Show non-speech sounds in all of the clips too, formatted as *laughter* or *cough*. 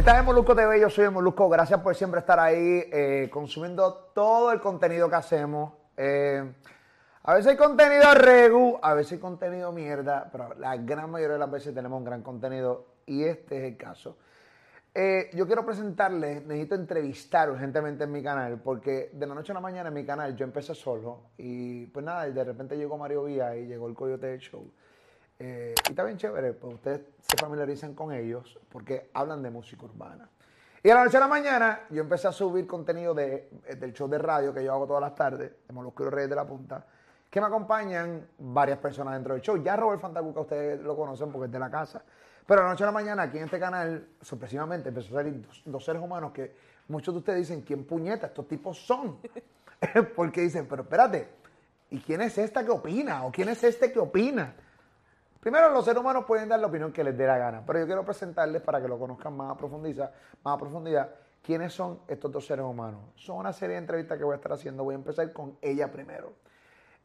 Estás en Molusco TV, yo soy el Molusco. Gracias por siempre estar ahí eh, consumiendo todo el contenido que hacemos. Eh, a veces hay contenido regu, a veces hay contenido mierda, pero la gran mayoría de las veces tenemos un gran contenido y este es el caso. Eh, yo quiero presentarles, necesito entrevistar urgentemente en mi canal, porque de la noche a la mañana en mi canal yo empecé solo y pues nada, de repente llegó Mario Vía y llegó el Coyote del Show. Eh, y está bien chévere, pues ustedes se familiarizan con ellos porque hablan de música urbana. Y de la noche a la mañana yo empecé a subir contenido de, del show de radio que yo hago todas las tardes, de Molusco Reyes de la Punta, que me acompañan varias personas dentro del show. Ya Robert Fantacuca ustedes lo conocen porque es de la casa. Pero de la noche a la mañana aquí en este canal, sorpresivamente, empezó a salir dos, dos seres humanos que muchos de ustedes dicen, ¿quién puñeta estos tipos son? *laughs* porque dicen, pero espérate, ¿y quién es esta que opina? ¿O quién es este que opina? Primero, los seres humanos pueden dar la opinión que les dé la gana, pero yo quiero presentarles para que lo conozcan más a profundidad, más a profundidad quiénes son estos dos seres humanos. Son una serie de entrevistas que voy a estar haciendo. Voy a empezar con ella primero.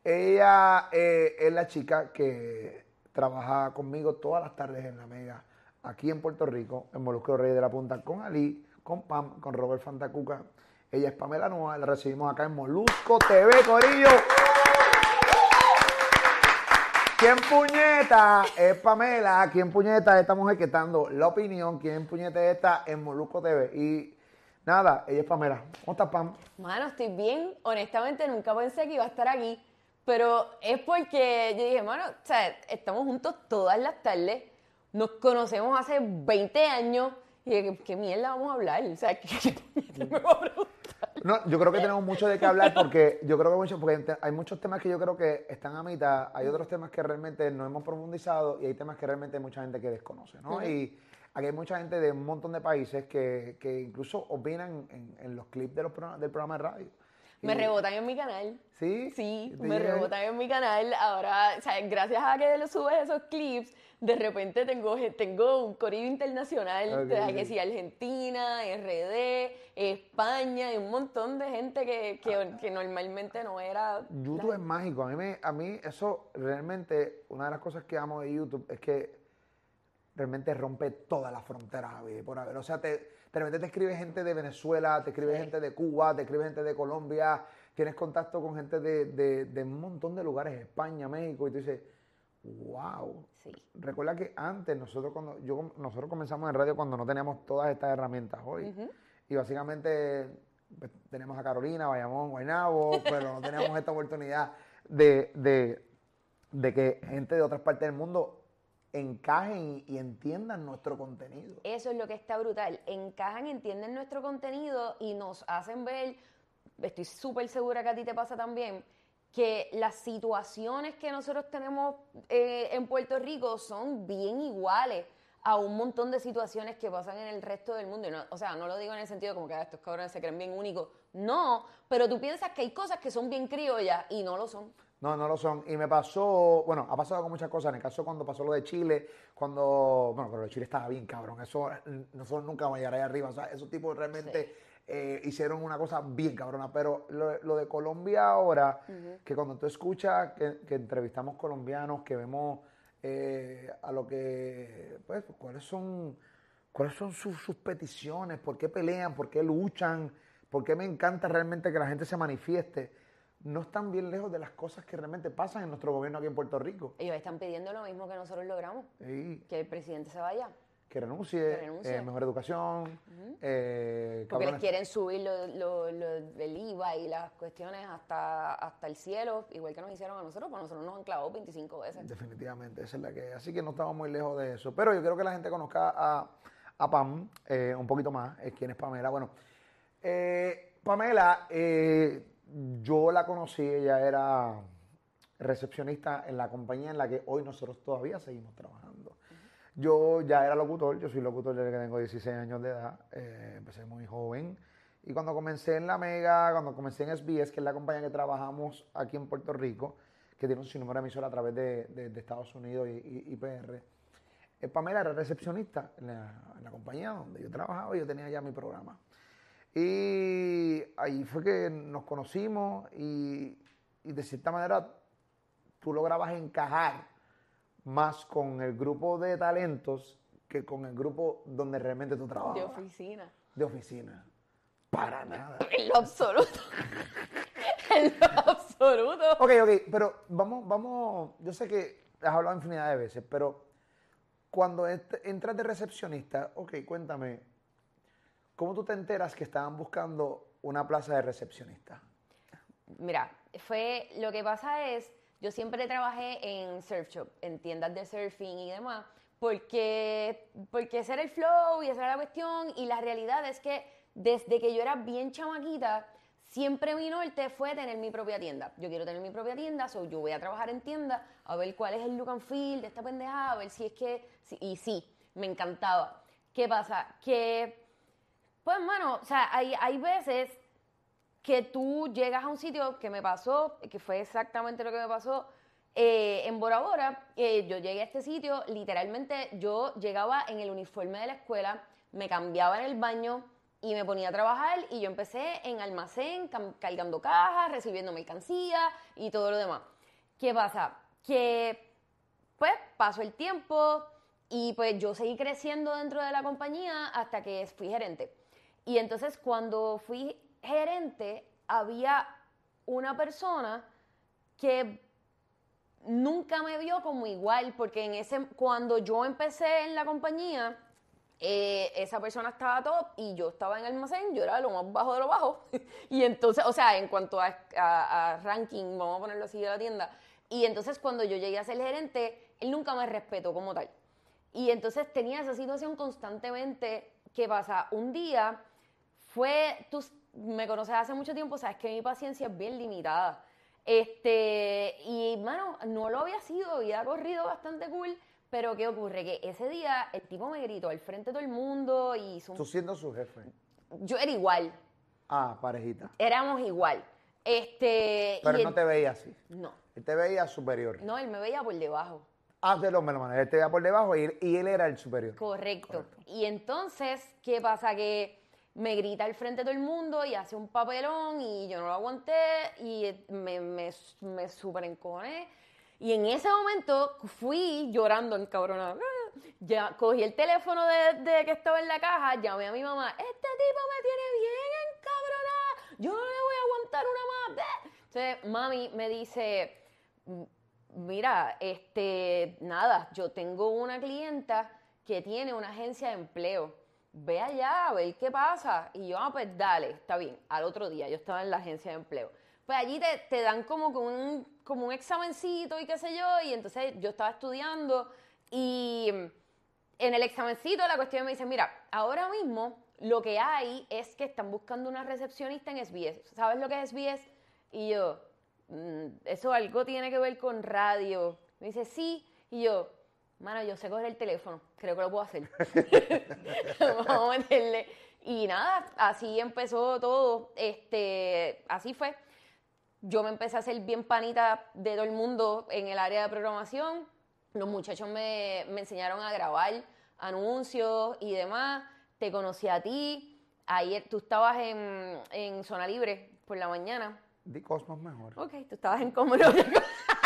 Ella eh, es la chica que trabaja conmigo todas las tardes en la Mega, aquí en Puerto Rico, en Molusco Rey de la Punta, con Ali, con Pam, con Robert Fantacuca. Ella es Pamela Noa, la recibimos acá en Molusco TV, Corillo. ¿Quién puñeta es Pamela? ¿Quién puñeta es esta mujer que está dando la opinión? ¿Quién puñeta es esta en Molusco TV? Y nada, ella es Pamela. ¿Cómo estás, Pam? Mano, estoy bien. Honestamente, nunca pensé que iba a estar aquí. Pero es porque yo dije, mano, o sea, estamos juntos todas las tardes. Nos conocemos hace 20 años. Y dije, ¿qué, mierda vamos a hablar? O sea, *laughs* ¿qué, me va a preguntar? No, yo creo que tenemos mucho de qué hablar porque yo creo que mucho, porque hay muchos temas que yo creo que están a mitad, hay otros temas que realmente no hemos profundizado y hay temas que realmente hay mucha gente que desconoce, ¿no? Y aquí hay mucha gente de un montón de países que, que incluso opinan en, en los clips de los del programa de radio. Me rebotan en mi canal. ¿Sí? Sí, ¿Te me rebotan en mi canal. Ahora, o sea, gracias a que lo subes esos clips, de repente tengo, tengo un corrido internacional. Ok, de ok. que sí, Argentina, RD, España, y un montón de gente que, que, que normalmente no era. YouTube es mágico. A mí, me- a mí eso realmente, una de las cosas que amo de YouTube es que realmente rompe todas las fronteras habidas por haber. O sea, te, de repente te escribe gente de Venezuela, te escribe Sí. gente de Cuba, te escribe gente de Colombia, tienes contacto con gente de, de- de un montón de lugares, España, México, y tú dices, wow. Sí. Recuerda que antes nosotros cuando yo nosotros comenzamos en radio cuando no teníamos todas estas herramientas hoy. Y básicamente pues, tenemos a Carolina, Bayamón, Guaynabo, pero no teníamos esta oportunidad de, de- de que gente de otras partes del mundo encajen y, entiendan nuestro contenido. Eso es lo que está brutal. Encajan, entienden nuestro contenido y nos hacen ver, estoy súper segura que a ti te pasa también, que las situaciones que nosotros tenemos eh, en Puerto Rico son bien iguales a un montón de situaciones que pasan en el resto del mundo. No- o sea, no lo digo en el sentido como que "Ah, estos cabrones se creen bien únicos. No, pero tú piensas que hay cosas que son bien criollas y no lo son. No, no lo son. Y me pasó, bueno, ha pasado con muchas cosas. En el caso cuando pasó lo de Chile, cuando, bueno, pero lo de Chile estaba bien cabrón. Eso, nosotros nunca vamos a llegar ahí arriba. O sea, esos tipos realmente eh, hicieron una cosa bien cabrona. Pero lo, lo de Colombia ahora, que cuando tú escuchas que, que entrevistamos colombianos, que vemos eh, a lo que, pues, cuáles son, cuáles son sus, sus peticiones, por qué pelean, por qué luchan, por qué me encanta realmente que la gente se manifieste no están bien lejos de las cosas que realmente pasan en nuestro gobierno aquí en Puerto Rico. Ellos están pidiendo lo mismo que nosotros logramos, Sí, que el presidente se vaya. que renuncie, Que renuncie. eh, mejor educación, eh, Porque les quieren subir lo, lo- lo- el IVA y las cuestiones hasta, hasta el cielo, igual que nos hicieron a nosotros, pues nosotros nos han clavado 25 veces. Definitivamente, esa es la que. Así que no estamos muy lejos de eso. Pero yo quiero que la gente conozca a, a Pam eh, un poquito más. ¿Quién es Pamela? Bueno, Pamela, eh, yo la conocí, ella era recepcionista en la compañía en la que hoy nosotros todavía seguimos trabajando. Yo ya era locutor, yo soy locutor desde que tengo 16 años de edad, eh, empecé muy joven. Y cuando comencé en La Mega, cuando comencé en SBS, que es la compañía que trabajamos aquí en Puerto Rico, que tiene un sinnúmero de emisoras a través de, de- de Estados Unidos y, y- y PR, eh, Pamela era recepcionista en la, en la compañía donde yo trabajaba y yo tenía ya mi programa. Y ahí fue que nos conocimos y, y de cierta manera tú lograbas encajar más con el grupo de talentos que con el grupo donde realmente tú trabajas. De oficina. De oficina. Para nada. *laughs* En lo absoluto. *laughs* en lo absoluto. Ok, ok, pero vamos, vamos, yo sé que has hablado infinidad de veces, pero cuando ent- entras de recepcionista, ok, cuéntame, ¿cómo tú te enteras que estaban buscando una plaza de recepcionista? Mira, fue lo que pasa es, yo siempre trabajé en surf shop, en tiendas de surfing y demás, porque, porque ese era el flow y esa era la cuestión, y la realidad es que desde que yo era bien chamaquita, siempre mi norte fue tener mi propia tienda. Yo quiero tener mi propia tienda, so yo voy a trabajar en tienda, a ver cuál es el look and feel de esta pendejada, a ver si es que, y sí, me encantaba. ¿Qué pasa? Que, pues, mano, o sea, hay, hay veces que tú llegas a un sitio que me pasó, que fue exactamente lo que me pasó eh, en Bora Bora. eh, yo llegué a este sitio, literalmente yo llegaba en el uniforme de la escuela, me cambiaba en el baño y me ponía a trabajar y yo empecé en almacén, cargando cajas, recibiendo mercancía y todo lo demás. ¿Qué pasa? Que pues pasó el tiempo y pues yo seguí creciendo dentro de la compañía hasta que fui gerente. Y entonces cuando fui gerente había una persona que nunca me vio como igual porque en ese cuando yo empecé en la compañía eh, esa persona estaba top y yo estaba en almacén, yo era lo más bajo de lo bajo. *laughs* y entonces, o sea, en cuanto a, a- a ranking, vamos a ponerlo así de la tienda. Y entonces cuando yo llegué a ser gerente, él nunca me respetó como tal. Y entonces tenía esa situación constantemente. ¿Qué pasa? Un día fue, tú me conoces hace mucho tiempo, sabes que mi paciencia es bien limitada. Este, y mano, no lo había sido, había corrido bastante cool, pero ¿qué ocurre? Que ese día el tipo me gritó al frente de todo el mundo y un- Tú siendo su jefe. yo era igual, Ah, parejita. éramos igual. Este, Pero y no él- te veía así. no, Él te veía superior. no, él me veía por debajo. Ah, de los melomanes. Él te veía por debajo y él, y él era el superior. Correcto. Y entonces, ¿qué pasa? Que me grita al frente de todo el mundo y hace un papelón y yo no lo aguanté y me, me, me super encojoné. Y en ese momento fui llorando encabronada. Ya cogí el teléfono de, de que estaba en la caja, llamé a mi mamá, este tipo me tiene bien encabronada, yo no le voy a aguantar una más. Entonces, mami me dice, Mira, este, nada, yo tengo una clienta que tiene una agencia de empleo. Ve allá a qué pasa. Y yo, ah, pues dale, está bien. Al otro día yo estaba en la agencia de empleo. Pues allí te, te dan como un, como un examencito y qué sé yo. Y entonces yo estaba estudiando y en el examencito la cuestión me dice, mira, ahora mismo lo que hay es que están buscando una recepcionista en SBS. ¿Sabes lo que es SBS? Y yo, "Mm, eso algo tiene que ver con radio. Me dice, sí. Y yo, mano, yo sé coger el teléfono, creo que lo puedo hacer. *laughs* Vamos a meterle. Y nada, así empezó todo. Este, así fue. Yo me empecé a hacer bien panita de todo el mundo en el área de programación. Los muchachos me, me enseñaron a grabar anuncios y demás. Te conocí a ti. Ayer tú estabas en, en Zona Libre por la mañana. Di Cosmos mejor. Ok, tú estabas en Cómodo. *laughs*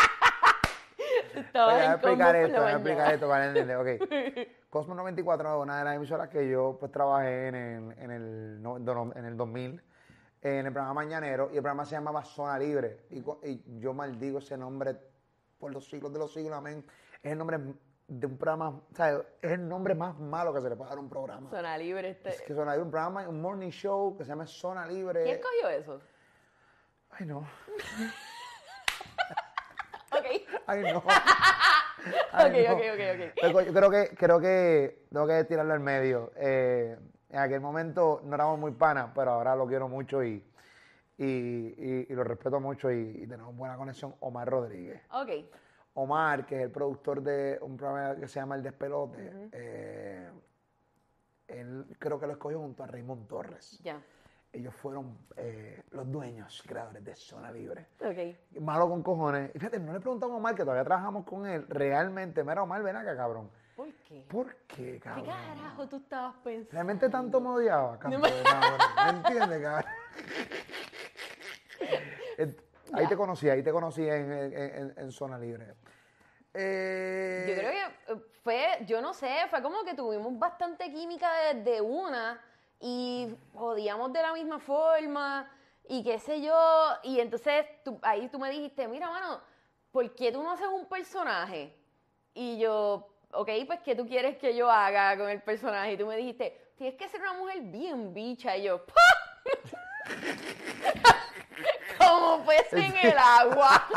estabas Voy a explicar esto, voy a explicar esto para entender. Ok. *laughs* Cosmos 94 es una de las emisoras que yo pues trabajé en el, en el, no- en el 2000, en el programa Mañanero, y el programa se llamaba Zona Libre. Y yo maldigo ese nombre por los siglos de los siglos, amén. Es el nombre de un programa, o sea, es el nombre más malo que se le puede dar a un programa. Zona Libre. Este. Es que Zona Libre, un programa, un morning show que se llama Zona Libre. ¿Quién cogió eso? Ay, no. *laughs* Ok. Ay, no. *laughs* Ok, Ay, no. ok, ok, ok. Pero Yo creo que, creo que tengo que tirarlo al medio. Eh, en aquel momento no éramos muy panas, pero ahora lo quiero mucho y, y, y- y lo respeto mucho y, y tenemos buena conexión. Omar Rodríguez. Ok. Omar, que es el productor de un programa que se llama El Despelote, eh, él creo que lo escogió junto a Raymond Torres. Ya. Ellos fueron eh, los dueños, creadores de Zona Libre. Ok. Malo con cojones. Y fíjate, no le preguntamos a Omar, que todavía trabajamos con él, realmente. Mira, Omar, ven acá, cabrón. ¿Por qué? ¿Por qué, ¿Qué cabrón? carajo tú estabas pensando? Realmente tanto me odiaba, cabrón. me- cabrón. ¿Me entiendes, cabrón? *laughs* Ahí te conocí, ahí te conocí en, en- en- en zona libre. Eh, Yo creo que eh, fue, yo no sé, fue como que tuvimos bastante química desde una y jodíamos de la misma forma y qué sé yo. Y entonces tú- ahí tú me dijiste, mira, mano, ¿por qué tú no haces un personaje? Y yo, ok, pues ¿qué tú quieres que yo haga con el personaje? Y tú me dijiste, tienes que ser una mujer bien bicha. Y yo, *laughs* como pez en el agua.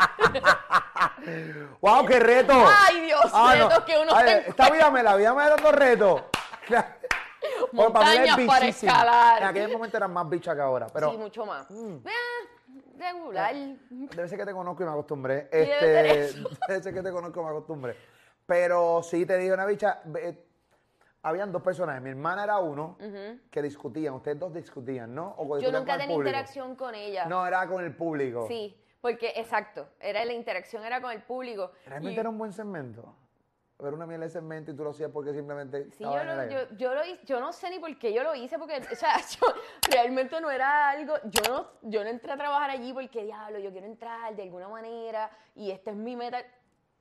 ¡Wow, qué reto! Ay, Dios, Ah, no. retos que uno Ay, se Esta vida me la vida me. Porque para mí Montañas es para bichísima. escalar. En aquel momento eran más bichas que ahora. Pero sí, mucho más. Mm. Eh, regular. debe ser que te conozco y me acostumbré. debe ser Este, *laughs* debe ser que te conozco y me acostumbré. Pero sí te digo una bicha. ve- Habían dos personajes. Mi hermana era uno que discutían. Ustedes dos discutían, ¿no? O Yo nunca tenía interacción con ella. No, era con el público. Sí, porque, exacto, era la interacción era con el público. Realmente Y- era un buen segmento. Era una mierda de segmento y tú lo hacías porque simplemente. Sí, yo, en lo, yo, yo lo yo no sé ni por qué yo lo hice, porque, o sea, *laughs* yo realmente no era algo, yo no, yo no entré a trabajar allí porque, diablo, yo quiero entrar de alguna manera y esta es mi meta.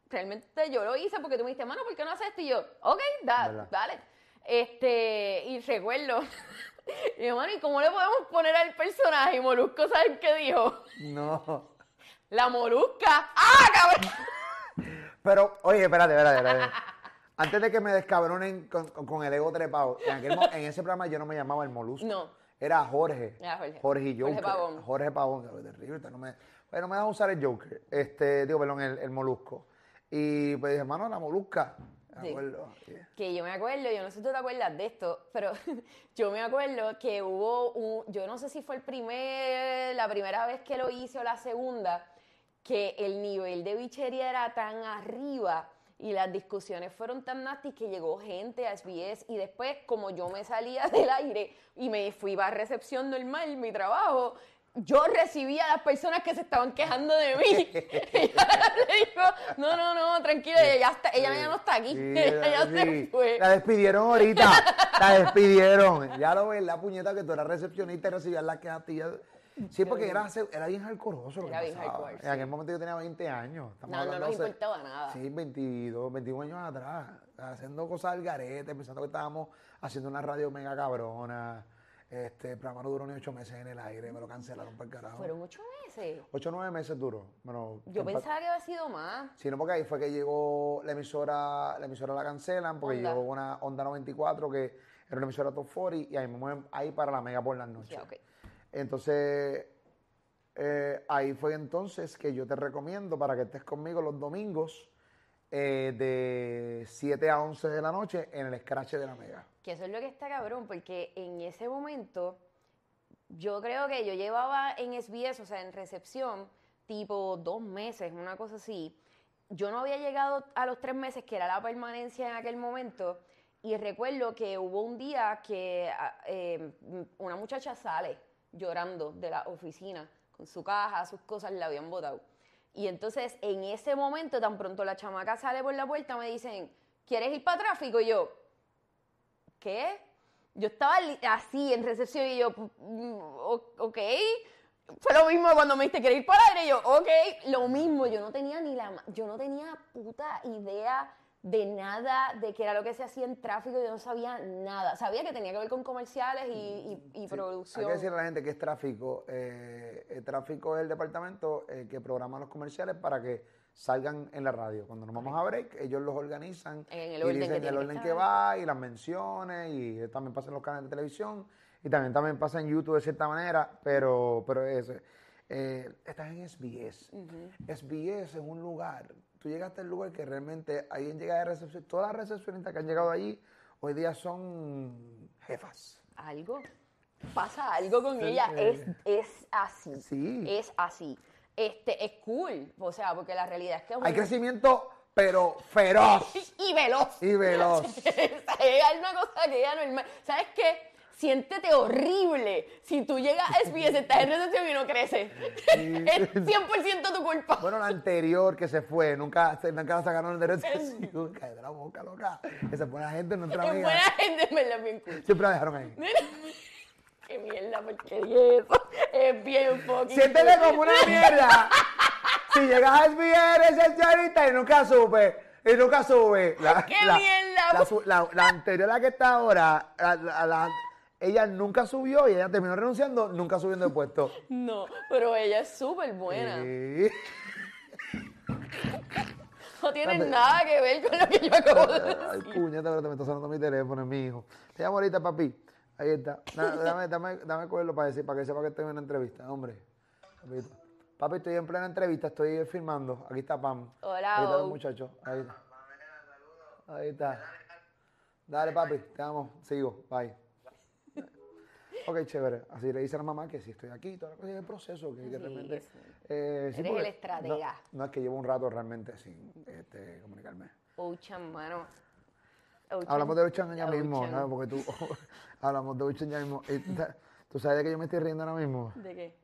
Realmente yo lo hice porque tú me dijiste, mano, ¿por qué no haces esto? Y yo, ok, da, dale. Este, y recuerdo, *laughs* y yo, mano, ¿y cómo le podemos poner al personaje? Y Molusco, ¿sabes qué dijo? No. La molusca. ¡Ah, cabrón! Pero, oye, espérate, espérate, espérate. *laughs* Antes de que me descabronen con, el ego trepado, en, aquel en ese programa yo no me llamaba el Molusco. No. Era Jorge. Era Jorge. Jorge Jorge Joker. Pavón. Jorge Pavón, que es terrible. No me, pues, no me dejan usar el Joker. Este, digo, perdón, el, el Molusco. Y pues dije, hermano, la Molusca. Me Sí. acuerdo. Sí. que yo me acuerdo, yo no sé si tú te acuerdas de esto, pero *laughs* yo me acuerdo que hubo un, yo no sé si fue el primer, la primera vez que lo hice o la segunda, que el nivel de bichería era tan arriba y las discusiones fueron tan nasty que llegó gente a SBS y después como yo me salía *laughs* del aire y me fui a recepción normal, mi trabajo, yo recibía a las personas que se estaban quejando de mí. *laughs* Ella le dijo, no, no, no, tranquila, ella, está, ella ya no está aquí. Sí, *laughs* ella ya sí. se fue. La despidieron ahorita. la despidieron. Ya lo ves, la puñeta que tú eras recepcionista y recibías las quejas. Sí, porque era, era bien que Era bien hardcore, En aquel momento yo tenía 20 años. No, no nos importaba nada. Sí, 22, 21 años atrás. Haciendo cosas al garete, pensando que estábamos haciendo una radio mega cabrona. Este el programa no duró ni ocho meses en el aire, me lo cancelaron por el carajo. Fueron ocho meses. Ocho o nueve meses duró. Bueno, Yo pensaba que había sido más. Sí, no, porque ahí fue que llegó la emisora, la emisora la cancelan, porque Onda. llegó una Onda 94, que era una emisora top 40, y ahí me mueven ahí para la mega por las noches. Ya, ok. Entonces, eh, ahí fue entonces que yo te recomiendo para que estés conmigo los domingos eh, de 7 a 11 de la noche en el Scratch de la Mega. Que eso es lo que está cabrón, porque en ese momento yo creo que yo llevaba en SBS, o sea, en recepción, tipo dos meses, una cosa así. Yo no había llegado a los tres meses, que era la permanencia en aquel momento, y recuerdo que hubo un día que ah, eh, una muchacha sale llorando de la oficina, con su caja, sus cosas la habían botado. Y entonces, en ese momento, tan pronto la chamaca sale por la puerta, me dicen, ¿quieres ir para tráfico? Y yo, ¿qué? Yo estaba así en recepción y yo, mm, ok. Fue lo mismo cuando me dijiste, ¿quieres ir para aire? Y yo, ok. Lo mismo, yo no tenía ni la, yo no tenía puta idea de nada, de qué era lo que se hacía en tráfico, yo no sabía nada. Sabía que tenía que ver con comerciales y, y- y Sí, producción. Hay que decirle a la gente que es tráfico. eh, el tráfico es el departamento eh, que programa los comerciales para que salgan en la radio. Cuando nos vamos a break, ellos los organizan En el y que dicen el que orden que va y las menciones y también pasa en los canales de televisión y también, también pasa en YouTube de cierta manera, pero, pero es, eh, estás en SBS. SBS es un lugar, tú llegaste al lugar que realmente alguien llega de recepción, todas las recepcionistas que han llegado allí hoy día son jefas. algo. Pasa algo con Sí, ella. eh. Es, es así. Sí. Es así. Este, es cool. O sea, porque la realidad es que Hay un- crecimiento, pero feroz *laughs* y veloz. y veloz. *laughs* es una cosa que ya normal. ¿Sabes qué? Siéntete horrible si tú llegas a SBS, estás en recepción y no creces. *laughs* es 100% tu culpa. Bueno, la anterior que se fue, nunca, nunca la sacaron de recepción. Cállate *laughs* la boca, loca. Esa buena gente no entra es amiga. buena gente, en verdad, es bien cool. Siempre la dejaron ahí. *laughs* Qué mierda, porque eso. Es bien fucking. Siéntete como una mierda. si llegas a SBS, ese charita y nunca sube. Y nunca sube. La, ¡Qué la- mierda! La, la- la anterior la que está ahora, la- la- la- ella nunca subió y ella terminó renunciando, nunca subiendo de puesto. *laughs* No, pero ella es súper buena. Sí. No tiene nada que ver con lo que yo acabo de Ay, puñeta, pero te me está sonando mi teléfono, es mi hijo. Te llamo ahorita, papi. Ahí está. Da- *laughs* Dame, dame, dame cogerlo para decir, para que sepa que estoy en una entrevista, hombre. Papito. Papi, estoy en plena entrevista, estoy filmando. Aquí está Pam. Hola, Ahí está el Bo. muchacho. Ahí está. Ahí está. Dale, papi, te amo. Sigo, bye. Ok, chévere. Así le dice a la mamá que si estoy aquí, toda la cosa es el proceso, que, Sí, realmente... sí. eh, Eres el estratega. No, no es que llevo un rato realmente sin este, comunicarme. Ochan, mano. Ochan. Hablamos de Uchan ya mismo, Ochan. ¿sabes? Porque tú, *laughs* hablamos de Uchan ya mismo. Tú sabes- de que yo me estoy riendo ahora mismo. ¿De qué?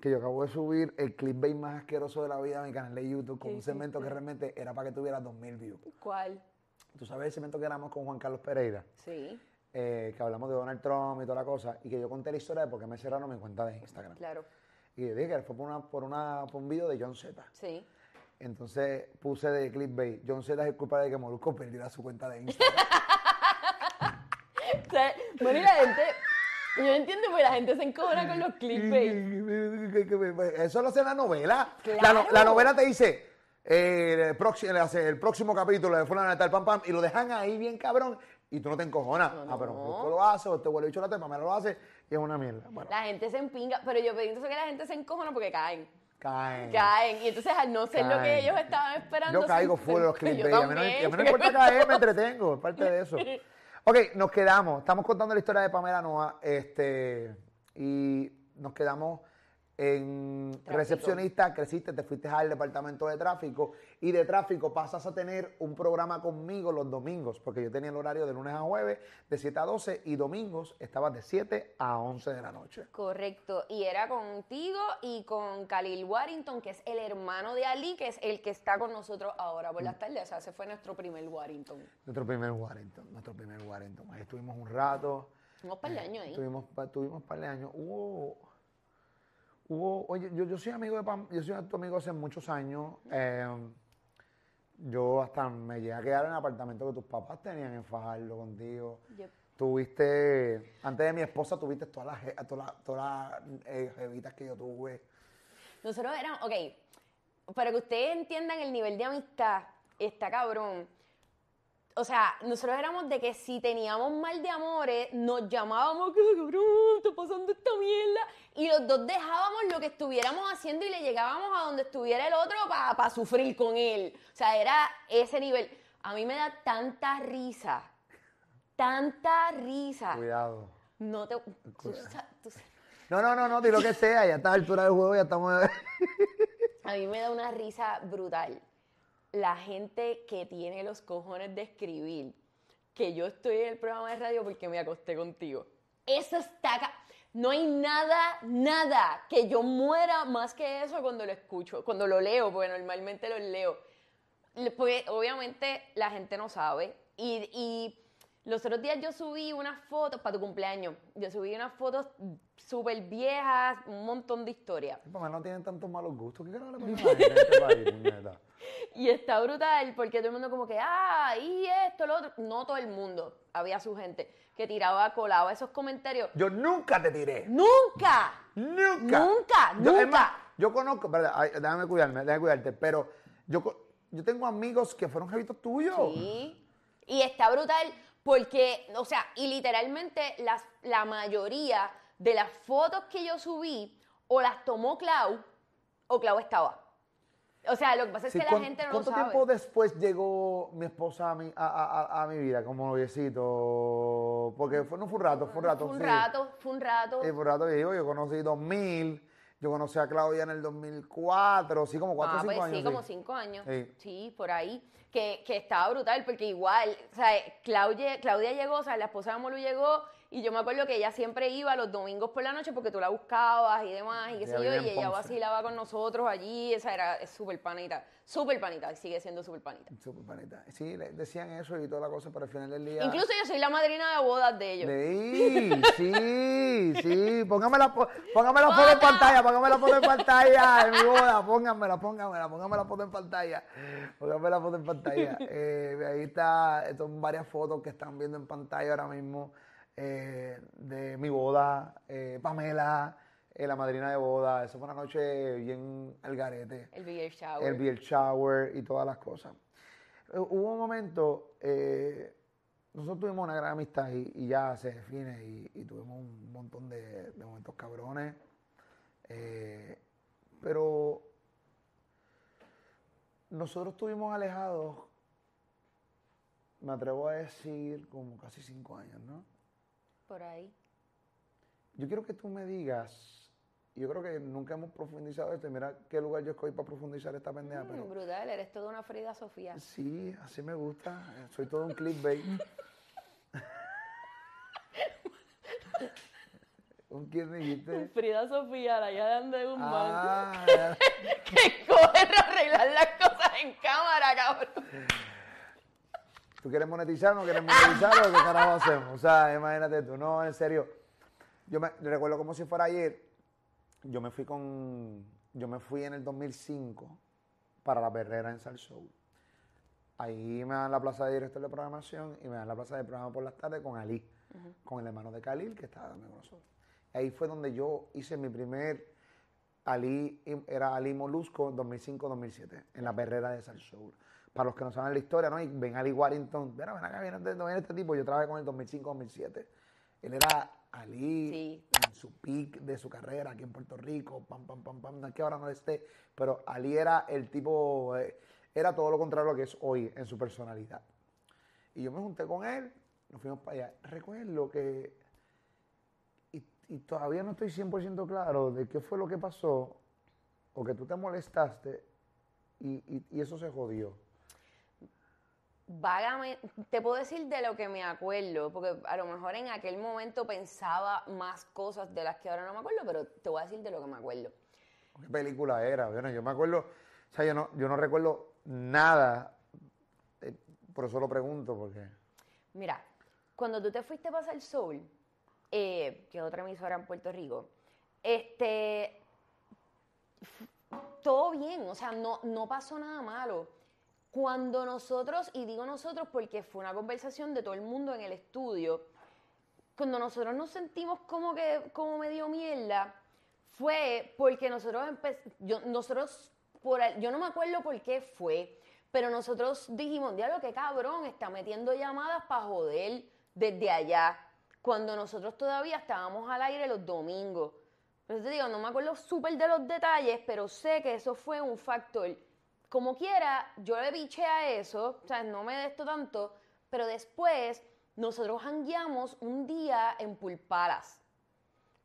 Que yo acabo de subir el clickbait más asqueroso de la vida a mi canal de YouTube con ¿Qué un segmento que realmente era para que tuviera 2000 views. ¿Cuál? Tú sabes el segmento que éramos con Juan Carlos Pereira, Sí, eh, que hablamos de Donald Trump y toda la cosa, y que yo conté la historia de por qué me cerraron mi cuenta de Instagram. claro. Y yo dije que fue por, una, por, una, por un video de John Z. Sí. Entonces puse de clickbait, John Z es el culpable de que Molusco perdiera su cuenta de Instagram. *laughs* O sea, bueno, y la gente. Yo entiendo porque la gente se encobra con los clickbait. Eso lo hace la novela. La, Claro. no- la novela te dice eh, el, próximo, el próximo capítulo de Fulano de tal pam pam y lo dejan ahí bien cabrón y tú no te encojonas. No, Ah, pero no. Molusco lo hace, o este huele bicho la tema, me lo hace y es una mierda. Bueno, La gente se empinga, pero yo pienso que la gente se encojona porque caen. caen. Caen. Y entonces al no ser lo que Caen. ellos estaban esperando. Yo caigo full de los clickbait. *laughs* A mí no, a mí no importa caer, me entretengo, es parte de eso. *laughs* Ok, nos quedamos. Estamos contando la historia de Pamela Noa este, y nos quedamos en Tráfico. recepcionista, creciste, te fuiste al departamento de tráfico y de tráfico pasas a tener un programa conmigo los domingos, porque yo tenía el horario de lunes a jueves de 7 a 12 y domingos estabas de 7 a 11 de la noche. Correcto, y era contigo y con Khalil Warrington, que es el hermano de Ali, que es el que está con nosotros ahora por las tardes. O sea, ese fue nuestro primer Warrington. Nuestro primer Warrington, nuestro primer Warrington. Ahí estuvimos un rato. Unos par de años ahí. Tuvimos, tuvimos un par de años. Hubo, hubo, oye, yo, yo soy amigo de Pam, yo soy tu amigo hace muchos años. eh, yo hasta me llegué a quedar en el apartamento que tus papás tenían en Fajardo contigo. Yep. Tuviste, antes de mi esposa, tuviste todas las, todas las, todas las eh, jevitas que yo tuve. Nosotros éramos, ok, para que ustedes entiendan el nivel de amistad, está cabrón. O sea, nosotros éramos de que si teníamos mal de amores, nos llamábamos, que cabrón, está pasando esta mierda. Y los dos dejábamos lo que estuviéramos haciendo y le llegábamos a donde estuviera el otro para sufrir con él. O sea, era ese nivel. A mí me da tanta risa, tanta risa. Cuidado. No te... tú tú No, no, no, no, di lo que sea, ya está a la altura del juego, ya estamos. A mí me da una risa brutal. La gente que tiene los cojones de escribir que yo estoy en el programa de radio porque me acosté contigo. Eso está... ca- No hay nada, nada que yo muera más que eso cuando lo escucho, cuando lo leo, porque normalmente lo leo. Le- Porque obviamente la gente no sabe. Y, y los otros días yo subí unas fotos para tu cumpleaños. Yo subí unas fotos súper viejas, un montón de historias. Mamá, no tienen tantos malos gustos. ¿Qué carajo le a este país? *laughs* Y está brutal porque todo el mundo como que, ah, y esto, lo otro. No todo el mundo. Había su gente que tiraba, colaba esos comentarios. Yo nunca te tiré. ¡Nunca! Nunca. Nunca, Yo, nunca. más, yo conozco, verdad, ay, déjame cuidarme, déjame cuidarte, pero yo, yo tengo amigos que fueron jevitos tuyos. Sí. Y está brutal porque, o sea, y literalmente las, la mayoría de las fotos que yo subí o las tomó Clau o Clau estaba. O sea, lo que pasa es Sí, que la ¿cuán- gente no lo ¿Cuánto sabe. tiempo después llegó mi esposa a mi, a, a- a- mi vida como noviecito? Porque fue, no fue un rato, fue un rato. Fue un sí. rato, fue un rato. Sí, fue un rato que digo, yo conocí 2000, yo conocí a Claudia en el 2004, sí, como 4 o Ah, 5 pues años. sí, como cinco años. Sí. Sí. por ahí. Que, que estaba brutal, porque igual, o sea, Claudia, Claudia llegó, o sea, la esposa de Molu llegó Y yo me acuerdo que ella siempre iba los domingos por la noche porque tú la buscabas y demás, y qué sé yo, y ella Ponce. vacilaba con nosotros allí, esa era súper panita, súper panita, sigue siendo súper panita. Súper panita. Sí, le decían eso y toda la cosa, pero al final del día. Incluso yo soy la madrina de bodas de ellos. Sí, sí, sí. Póngame la, fo- póngame la foto en pantalla, póngame la foto en pantalla de mi boda. Póngamela, póngamela, póngame la foto en pantalla. Póngame la foto en pantalla. Eh, ahí está, son varias fotos que están viendo en pantalla ahora mismo eh, de mi boda, eh, Pamela, eh, la madrina de boda. Eso fue una noche bien al garete El beer shower. el beer shower y todas las cosas. Hubo un momento, nosotros tuvimos una gran amistad y, y ya se define y, y tuvimos un montón de, de momentos cabrones, pero nosotros estuvimos alejados, me atrevo a decir, como casi cinco años, ¿no? Por ahí. Yo quiero que tú me digas, yo creo que nunca hemos profundizado esto, y mira qué lugar yo escogí para profundizar esta pendeja, pero... Mm, brutal, eres toda una Frida Sofía. Sí, así me gusta. Soy todo un clickbait. *laughs* ¿Un quién dijiste? Frida Sofía, la hija de André Guzmán. Ah, *laughs* Que coge a arreglar las cosas en cámara, cabrón. ¿Tú quieres monetizar o no quieres monetizar o qué carajo hacemos? O sea, imagínate tú, no, en serio. Yo me recuerdo como si fuera ayer, yo me fui con, yo me fui en el 2005 para la perrera en Sal Show. Ahí me dan la plaza de director de programación y me dan la plaza de programa por las tardes con Ali, con el hermano de Khalil que estaba con nosotros. Ahí fue donde yo hice mi primer Ali, era Ali Molusco en 2005-2007, en la perrera de Sal Show. Para los que no saben la historia, ¿no? Y ven Ali Warrington, mira, ven acá, viene este, viene este tipo, yo trabajé con él en 2005-2007. Él era Ali Sí. en su peak de su carrera aquí en Puerto Rico, pam, pam, pam, pam, no es que ahora no esté, pero Ali era el tipo, eh, era todo lo contrario a lo que es hoy en su personalidad. Y yo me junté con él, nos fuimos para allá. Recuerdo que, y, y todavía no estoy 100% claro de qué fue lo que pasó, o que tú te molestaste y, y- y eso se jodió. Vagamente, te puedo decir de lo que me acuerdo, porque a lo mejor en aquel momento pensaba más cosas de las que ahora no me acuerdo, pero te voy a decir de lo que me acuerdo. ¿Qué película era? Bueno, yo me acuerdo, o sea, yo no, yo no recuerdo nada, eh, por eso lo pregunto, porque... Mira, cuando tú te fuiste a pasar Soul, eh, que es otra emisora en Puerto Rico, este, todo bien, o sea, no, no pasó nada malo. Cuando nosotros, y digo nosotros porque fue una conversación de todo el mundo en el estudio, cuando nosotros nos sentimos como que como medio mierda, fue porque nosotros yo, nosotros, por, yo no me acuerdo por qué fue, pero nosotros dijimos, diablo, qué cabrón, está metiendo llamadas para joder desde allá, cuando nosotros todavía estábamos al aire los domingos. Te digo, no me acuerdo súper de los detalles, pero sé que eso fue un factor. Como quiera, yo le biché a eso, o sea, no me de esto tanto, pero después nosotros jangueamos un día en Pulpalas,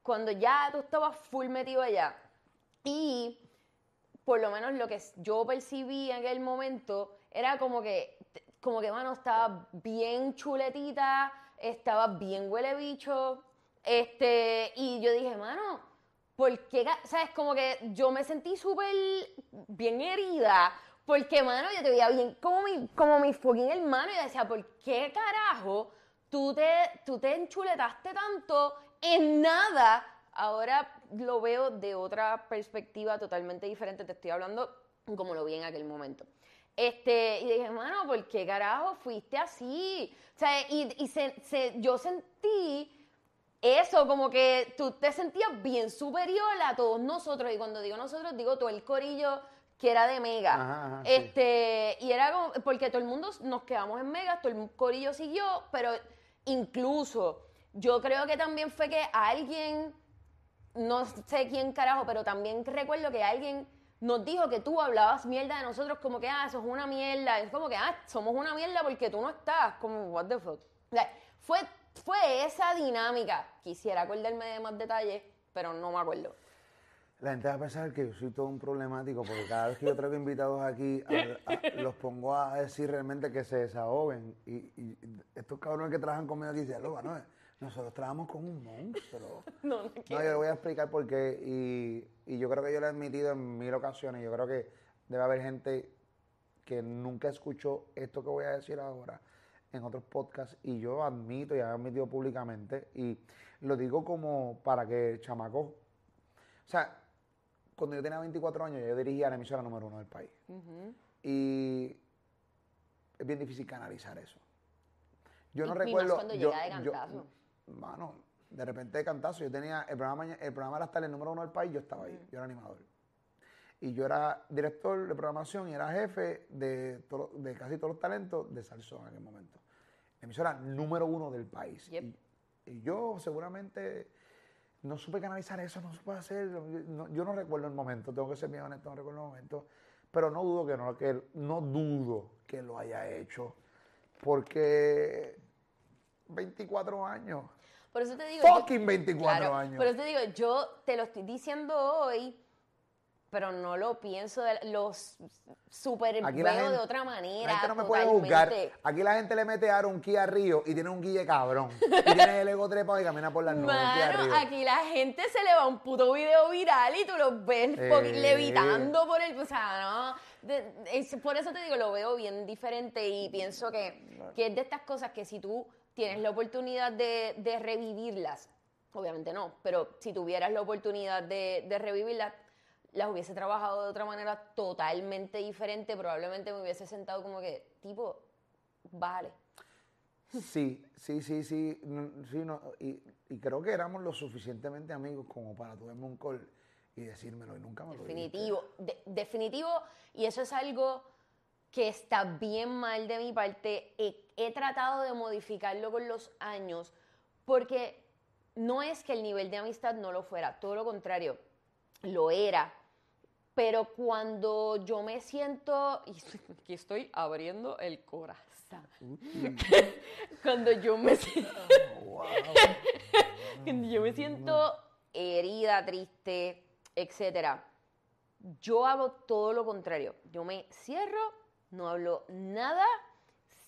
cuando ya tú estabas full metido allá. Y por lo menos lo que yo percibí en aquel momento era como que, como que, mano, estaba bien chuletita, estaba bien huele bicho, este, y yo dije, mano, ¿por qué? ca- ¿Sabes? Como que yo me sentí súper bien herida, porque, mano, yo te veía bien como mi, como mi fucking hermano, y decía, ¿por qué carajo tú te, tú te enchuletaste tanto en nada? Ahora lo veo de otra perspectiva totalmente diferente, te estoy hablando como lo vi en aquel momento. Este, y dije, hermano, ¿por qué carajo fuiste así? O y, y se- se- yo sentí eso, como que tú te sentías bien superior a todos nosotros. Y cuando digo nosotros, digo todo el corillo que era de Mega. Ajá, ajá, sí. este, y era como, porque todo el mundo nos quedamos en Mega, todo el corillo siguió, pero incluso yo creo que también fue que alguien, no sé quién carajo, pero también recuerdo que alguien nos dijo que tú hablabas mierda de nosotros como que, ah, eso es una mierda. Es como que, ah, somos una mierda porque tú no estás. Como, what the fuck. O sea, fue, fue esa dinámica. Quisiera acordarme de más detalles, pero no me acuerdo. La gente va a pensar que yo soy todo un problemático porque cada vez que yo traigo invitados aquí a- a- los pongo a decir realmente que se desahoguen. Y, y estos cabrones que trabajan conmigo aquí dicen, "Loba, no, Nosotros trabajamos con un monstruo. *laughs* No, no No, quiero. yo le voy a explicar por qué. Y, y yo creo que yo lo he admitido en mil ocasiones. Yo creo que debe haber gente que nunca escuchó esto que voy a decir ahora en otros podcasts. Y yo admito y he admitido públicamente. Y lo digo como para que chamacos. O sea, cuando yo tenía 24 años, yo dirigía la emisora número uno del país. Y es bien difícil canalizar eso. Yo no más recuerdo. cuando yo- llega de yo- cantazo. mano, de repente de cantazo, yo tenía el programa, el programa de las tardes número uno del país, yo estaba ahí, yo era animador. Y yo era director de programación y era jefe de, todo- de casi todos los talentos de Salsón en aquel momento. Emisora número uno del país. Yep. Y, y yo seguramente no supe canalizar eso, no supe hacer. no- yo no recuerdo el momento, tengo que ser bien honesto, no recuerdo el momento. Pero no dudo que no, que, no dudo que lo haya hecho. Porque 24 años. Por eso te digo. yo- Fucking 24 Claro, años. Por eso te digo, yo te lo estoy diciendo hoy, pero no lo pienso, de, los super Aquí la gente, de otra manera. la gente no me puede juzgar. totalmente. Aquí la gente le mete a un Kia Río y tiene un guille cabrón. Y tiene el ego trepado y camina por las nubes. un Kia Mano, Río. aquí la gente se le va un puto video viral y tú los ves Eh. levitando por el. O sea, no. de- es- por eso te digo, lo veo bien diferente y pienso que, que es de estas cosas que si tú tienes la oportunidad de, de revivirlas, obviamente no, pero si tuvieras la oportunidad de, de revivirlas, las hubiese trabajado de otra manera totalmente diferente. Probablemente me hubiese sentado como que, tipo, vale. Sí, sí, sí, sí. no, sí, no, y, y creo que éramos lo suficientemente amigos como para tomarme un call y decírmelo y nunca me lo dijiste. Definitivo, de- definitivo, y eso es algo que está bien mal de mi parte. He, he tratado de modificarlo con los años, porque no es que el nivel de amistad no lo fuera, todo lo contrario, lo era. Pero cuando yo me siento, y aquí estoy abriendo el corazón, *laughs* *laughs* *laughs* cuando yo me siento... Cuando yo me siento herida, triste, etcétera, yo hago todo lo contrario. Yo me cierro, no hablo nada,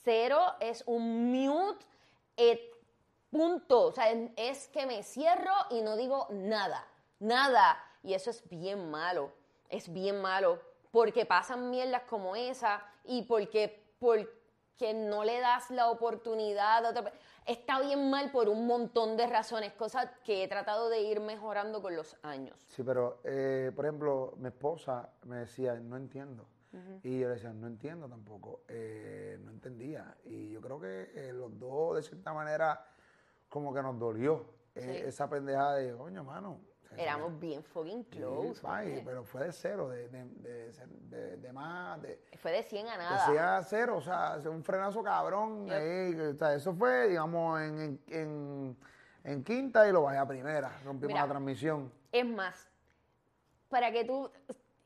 cero, es un mute, eh, punto. O sea, es que me cierro y no digo nada, nada. Y eso es bien malo, es bien malo, porque pasan mierdas como esa y porque, porque no le das la oportunidad a otra Está bien mal por un montón de razones, cosas que he tratado de ir mejorando con los años. Sí, pero, eh, por ejemplo, mi esposa me decía, no entiendo. Y yo le decía, no entiendo tampoco. Eh, no entendía. Y yo creo que eh, los dos, de cierta manera, como que nos dolió eh, Sí. esa pendeja de, coño, mano. Éramos bien fucking Sí, close. oye. pero fue de cero, de, de, de, de- de más, de, Fue de 100 a nada. decía a cero, o sea, un frenazo cabrón. Yep. ahí, o sea, eso fue, digamos, en, en, en- en quinta y lo bajé a primera. Rompimos Mira. la transmisión. Es más, para que tú,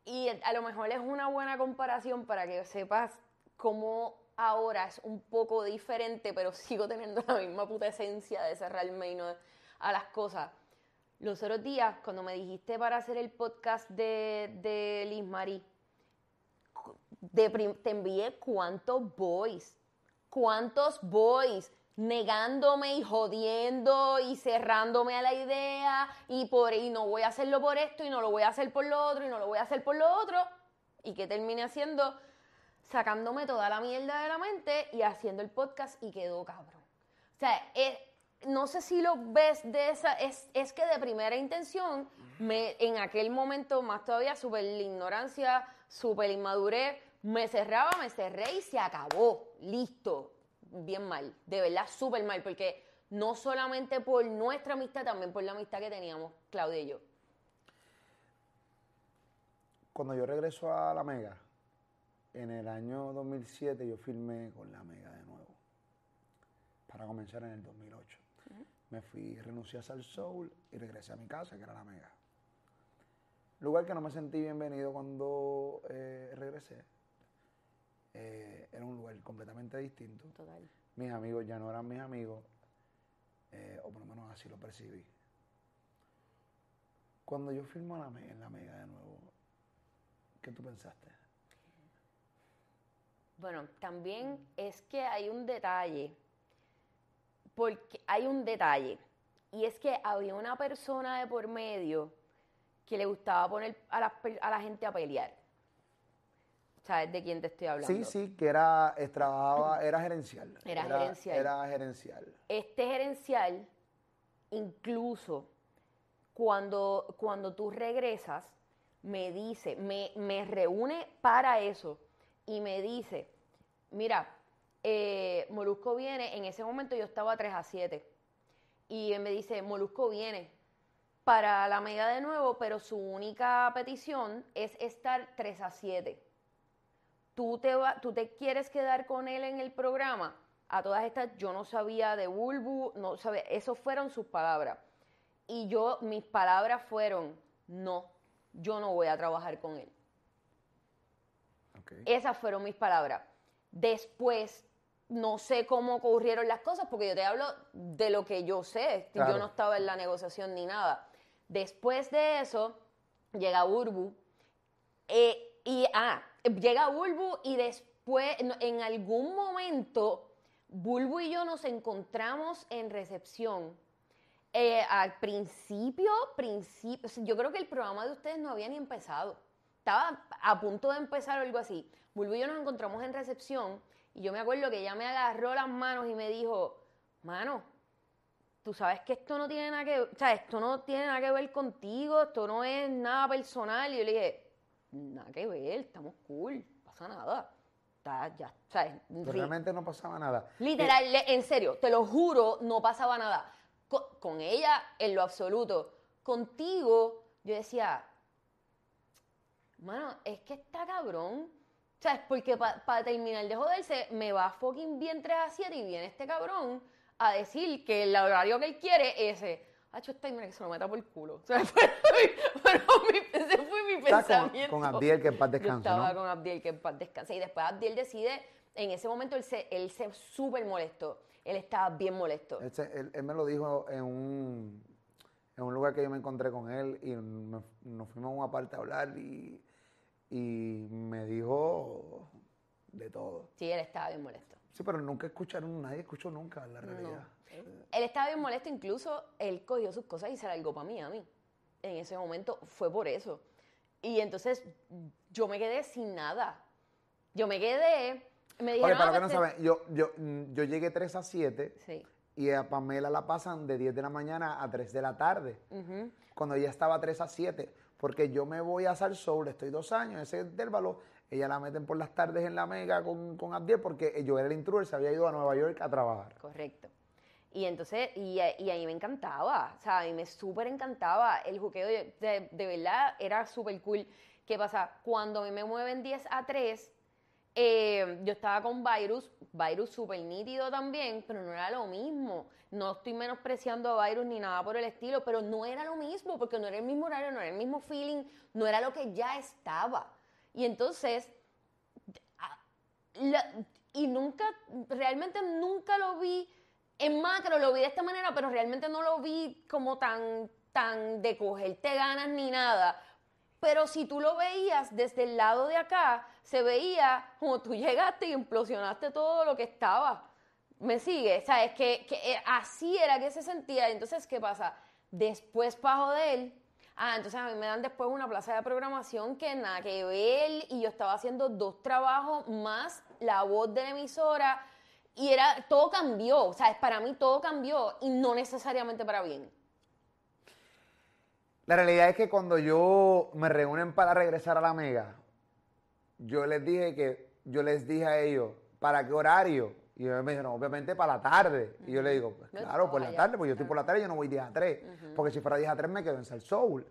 y a lo mejor es una buena comparación para que sepas cómo ahora es un poco diferente, pero sigo teniendo la misma puta esencia de cerrarme y no a las cosas. Los otros días, cuando me dijiste para hacer el podcast de, de Liz Marie, de te envié cuántos boys, cuántos boys negándome y jodiendo y cerrándome a la idea y por y no voy a hacerlo por esto y no lo voy a hacer por lo otro y no lo voy a hacer por lo otro y que terminé haciendo sacándome toda la mierda de la mente y haciendo el podcast y quedó cabrón. O sea, eh, no sé si lo ves de esa, es, es que de primera intención, me, en aquel momento más todavía, súper ignorancia, súper inmadurez, me cerraba, me cerré y se acabó, listo, bien mal, de verdad súper mal, porque no solamente por nuestra amistad, también por la amistad que teníamos Claudia y yo. Cuando yo regreso a la Mega, en el año 2007 yo filmé con la Mega de nuevo, para comenzar en el 2008. Me fui, renuncié a Sal Soul y regresé a mi casa, que era la Mega. Lugar que no me sentí bienvenido cuando eh, regresé. Eh, era un lugar completamente distinto. Total. Mis amigos ya no eran mis amigos, eh, o por lo menos así lo percibí. Cuando yo la Me- en la Mega de nuevo, ¿qué tú pensaste? Bueno, también es que hay un detalle porque hay un detalle. Y es que había una persona de por medio que le gustaba poner a la, a la gente a pelear. ¿Sabes de quién te estoy hablando? Sí, sí, que era, trabajaba, era gerencial. Era gerencial. Era gerencial. Este gerencial, incluso cuando, cuando tú regresas, me dice, me, me reúne para eso y me dice, mira, eh, Molusco viene, en ese momento yo estaba 3 a 7, y él me dice, Molusco viene para la mega de nuevo, pero su única petición es estar 3 a 7 tú te, va- tú te quieres quedar con él en el programa. A todas estas, yo no sabía de Bulbu, no sabía, eso fueron sus palabras. Y yo, mis palabras fueron, no, yo no voy a trabajar con él. Esas fueron mis palabras. Después, no sé cómo ocurrieron las cosas, porque yo te hablo de lo que yo sé. Claro. Yo no estaba en la negociación ni nada. Después de eso, llega Burbu. eh, y, ah, llega Bulbu y después, en algún momento, Bulbu y yo nos encontramos en recepción. Eh, al principio, principio, yo creo que el programa de ustedes no había ni empezado. Estaba a punto de empezar o algo así. Bulbu y yo nos encontramos en recepción y yo me acuerdo que ella me agarró las manos y me dijo, mano, tú sabes que esto no tiene nada que, o sea, esto no tiene nada que ver contigo, esto no es nada personal. Y yo le dije, nada que ver, estamos cool, no pasa nada. Está, ya. Pero Ri- realmente no pasaba nada. Literal, le- en serio, te lo juro, no pasaba nada. Co- Con, ella, en lo absoluto. Contigo, yo decía, mano, es que está cabrón. ¿Sabes? Porque para terminar de joderse, me va fucking bien 3 a 7 y viene este cabrón a decir que el horario que él quiere es ese. Hacho, está mira que se lo meta por el culo. O sea, fue ese fue mi Estás con- pensamiento. con Abdiel, que en paz Yo descanse, estaba ¿no? con Abdiel, que en paz descanse. Y después Abdiel decide, en ese momento él se, él se súper molestó. Él estaba bien molesto. Él, se- él- él me lo dijo en un, en un lugar que yo me encontré con él y me- nos fuimos a una parte a hablar y, y me dijo de todo. Sí, él estaba bien molesto. Sí, pero nunca escucharon, nadie escuchó nunca la realidad. Él estaba bien molesto, incluso él cogió sus cosas y se largó para mí, a mí. En ese momento fue por eso. Y entonces yo me quedé sin nada. Yo me quedé, me dijeron... para "Ah, que no pues te-". saben, yo, yo, yo llegué 3 a 7 Sí. y a Pamela la pasan de 10 de la mañana a 3 de la tarde. Ujú. Cuando ella estaba 3 a 7. Porque yo me voy a Sal Soul, estoy dos años, ese intervalo, ella la meten por las tardes en la mega con, con Abdiel porque yo era el intruder, se había ido a Nueva York a trabajar. Correcto. Y entonces, y, y a me encantaba, o sea, a mí me súper encantaba el juqueo, de, de- de verdad era súper cool. ¿Qué pasa? Cuando a mí me mueven 10 a 3, eh, yo estaba con Virus, Virus súper nítido también, pero no era lo mismo. No estoy menospreciando a Virus ni nada por el estilo, pero no era lo mismo, porque no era el mismo horario, no era el mismo feeling, no era lo que ya estaba. Y entonces, la- y nunca, realmente nunca lo vi en macro, lo vi de esta manera, pero realmente no lo vi como tan, tan de cogerte ganas ni nada. Pero si tú lo veías desde el lado de acá, se veía como tú llegaste y implosionaste todo lo que estaba. ¿Me sigue? ¿Sabes? Que, que eh, así era que se sentía. Entonces, ¿qué pasa? Después, para joder, ah, entonces a mí me dan después una plaza de programación que nada que ver y yo estaba haciendo dos trabajos más la voz de la emisora y era, todo cambió, o sea, para mí todo cambió y no necesariamente para bien. La realidad es que cuando yo me reúnen para regresar a la mega, yo les dije que, yo les dije a ellos, ¿para qué horario? Y ellos me dijeron, obviamente para la tarde. Y yo le digo, pues claro, por la tarde, porque yo estoy por la tarde, yo no voy 10 a 3. Porque si fuera 10 a 3 me quedo en Sal Soul.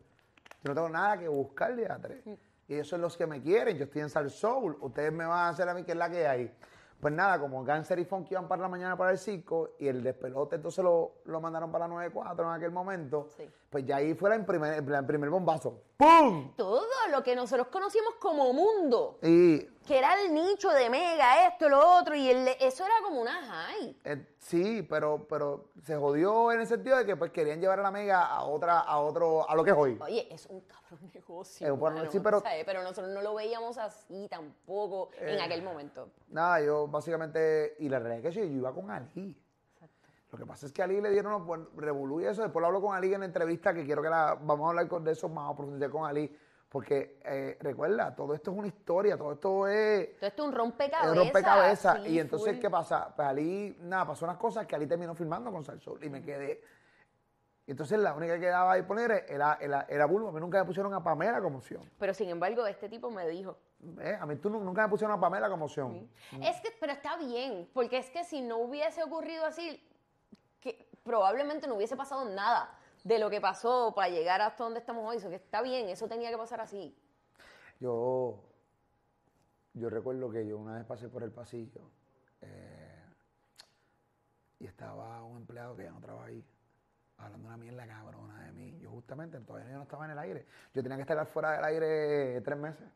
Yo no tengo nada que buscar 10 a 3. Y ellos son los que me quieren, yo estoy en Sal Soul. Ustedes me van a hacer a mí que es la que hay. Pues nada, como Ganser y Funky iban para la mañana para el circo y el despelote entonces lo, lo mandaron para la 94 en aquel momento, Sí. Pues ya ahí fue el primer, el primer bombazo. ¡Pum! Todo lo que nosotros conocimos como mundo, Y que era el nicho de mega, esto, lo otro, y el, eso era como una high. eh, sí, pero, pero se jodió en el sentido de que pues querían llevar a la mega a otra, a otro, a lo que es hoy. Oye, es un cabrón *laughs* negocio. Eh, bueno, mano, sí, pero- ¿sabes? pero nosotros no lo veíamos así tampoco en Eh. aquel momento. Nada, yo básicamente, y la realidad es que yo, yo iba con Ali. Lo que pasa es que a Ali le dieron buen- revolú y eso. Después lo hablo con Ali en la entrevista, que quiero que la vamos a hablar con, de eso más a profundizar con Ali. Porque eh, recuerda, todo esto es una historia, todo esto es. Todo esto es un Es rompecabezas. un rompecabezas. sí, y entonces, full. ¿qué pasa? Pues Ali, nada, pasó unas cosas que Ali terminó filmando con Salsol y me quedé. Y entonces la única que quedaba disponible era, era, era Bulbo. A mí nunca me pusieron a Pamela como opción. Pero sin embargo, este tipo me dijo. ¿Eh? A mí tú nu- nunca me pusieron a Pamela como opción. Es que, pero está bien, porque es que si no hubiese ocurrido así, probablemente no hubiese pasado nada de lo que pasó para llegar hasta donde estamos hoy. Eso que está bien, eso tenía que pasar así. Yo, yo recuerdo que yo una vez pasé por el pasillo eh, y estaba un empleado que ya no trabaja ahí, hablando una mierda cabrona de mí. Yo justamente todavía yo no estaba en el aire. Yo tenía que estar fuera del aire tres meses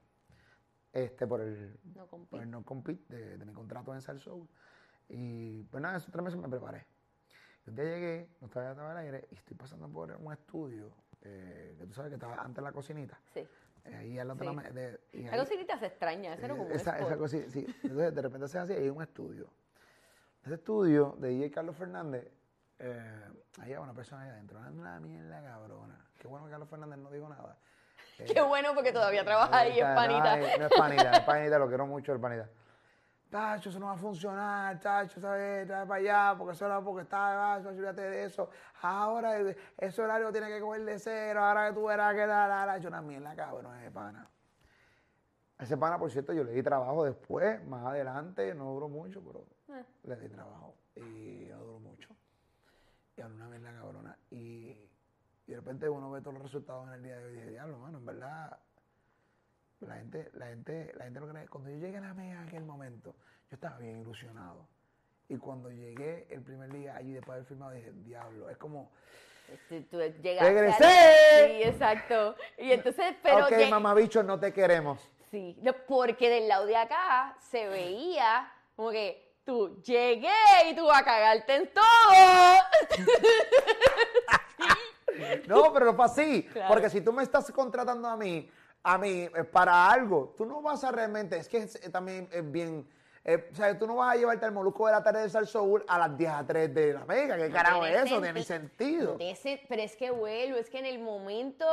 este, por el No el no compete de, de mi contrato en Sal Soul. Y pues nada, esos tres meses me preparé. Un día llegué, no estaba, en el aire, y estoy pasando por un estudio, eh, que tú sabes que estaba antes en la cocinita. Sí. Eh, ahí al lado de la me- de- y La cocinita se extraña, eso era como un esa, sí. Entonces, de repente se hace así, hay un estudio. Ese estudio de DJ Carlos Fernández, eh, ahí hay una persona ahí adentro, una mierda cabrona. Qué bueno que Carlos Fernández no dijo nada. Eh, *laughs* Qué bueno porque todavía trabaja ahí, es panita. No es panita, es panita, lo quiero mucho el panita. Tacho, eso no va a funcionar, tacho, ¿sabes? Trae para allá, porque eso era porque estaba, eso, olvídate de eso. Ahora eh, ese horario tiene que coger de cero, ahora que tú verás que da, da, da. Yo una mierda, cabrón, ese pana. Ese pana, por cierto, yo le di trabajo después, más adelante, no duró mucho, pero Eh. le di trabajo. Y no duró mucho. Y era una mierda cabrona. Y, y de repente uno ve todos los resultados en el día de hoy y dije, diablo, mano, en verdad, la gente, la gente, la gente lo cree. Cuando yo llegué a la mega en aquel momento, yo estaba bien ilusionado. Y cuando llegué el primer día allí después de haber filmado, dije, diablo, es como, Este, tú llegaste ¡Regresé! al- Sí, exacto. Y entonces, pero ok, lle- mamabichos, no te queremos. Sí, no, porque del lado de acá se veía como que tú llegué y tú vas a cagarte en todo. *laughs* No, pero no fue así. *laughs* Claro. Porque si tú me estás contratando a mí, a mí, eh, para algo, tú no vas a realmente, es que es, eh, también es bien, eh, o sea, tú no vas a llevarte al molusco de la tarde de Sal Soul a las 10 a 3 de la mega. ¿Qué carajo es eso? No tiene senti- sentido. No pero es que vuelvo, es que en el momento,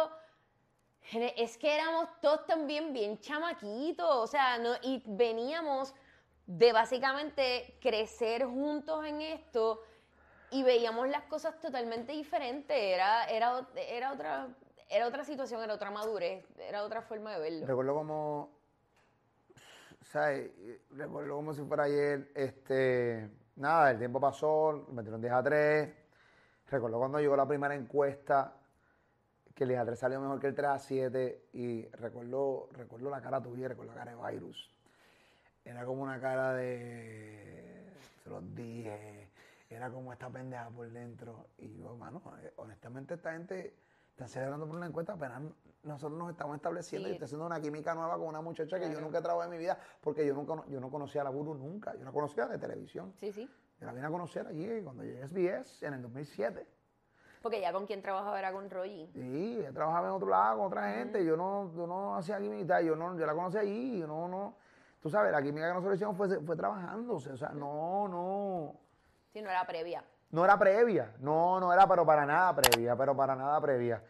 es que éramos todos también bien chamaquitos, o sea, no, y veníamos de básicamente crecer juntos en esto y veíamos las cosas totalmente diferentes, era, era, era otra... Era otra situación, era otra madurez, era otra forma de verlo. Recuerdo como, ¿sabes? Recuerdo como si fuera ayer, este, nada, el tiempo pasó, metieron 10 a 3. Recuerdo cuando llegó la primera encuesta, que el 10 a 3 salió mejor que el 3 a 7, y recuerdo, recuerdo la cara tuya, recuerdo la cara de Virus. Era como una cara de, se los dije, era como esta pendeja por dentro. Y yo, mano, eh, honestamente esta gente está celebrando por una encuesta, apenas nosotros nos estamos estableciendo Sí. y está haciendo una química nueva con una muchacha que yo nunca he trabajado en mi vida, porque yo nunca yo no conocía a la Guru nunca, yo la conocía de televisión. Sí, sí. Yo la vine a conocer allí cuando llegué a SBS en el 2007. Porque ya con quien trabajaba era con Roy. Sí, ella trabajaba en otro lado con otra gente, yo no, yo no hacía química, yo no, yo la conocí allí, yo no, no, tú sabes, la química que nosotros hicimos fue, fue trabajándose, o sea, no, no, Sí, no era previa. No era previa, no, no era, pero para nada previa, pero para nada previa.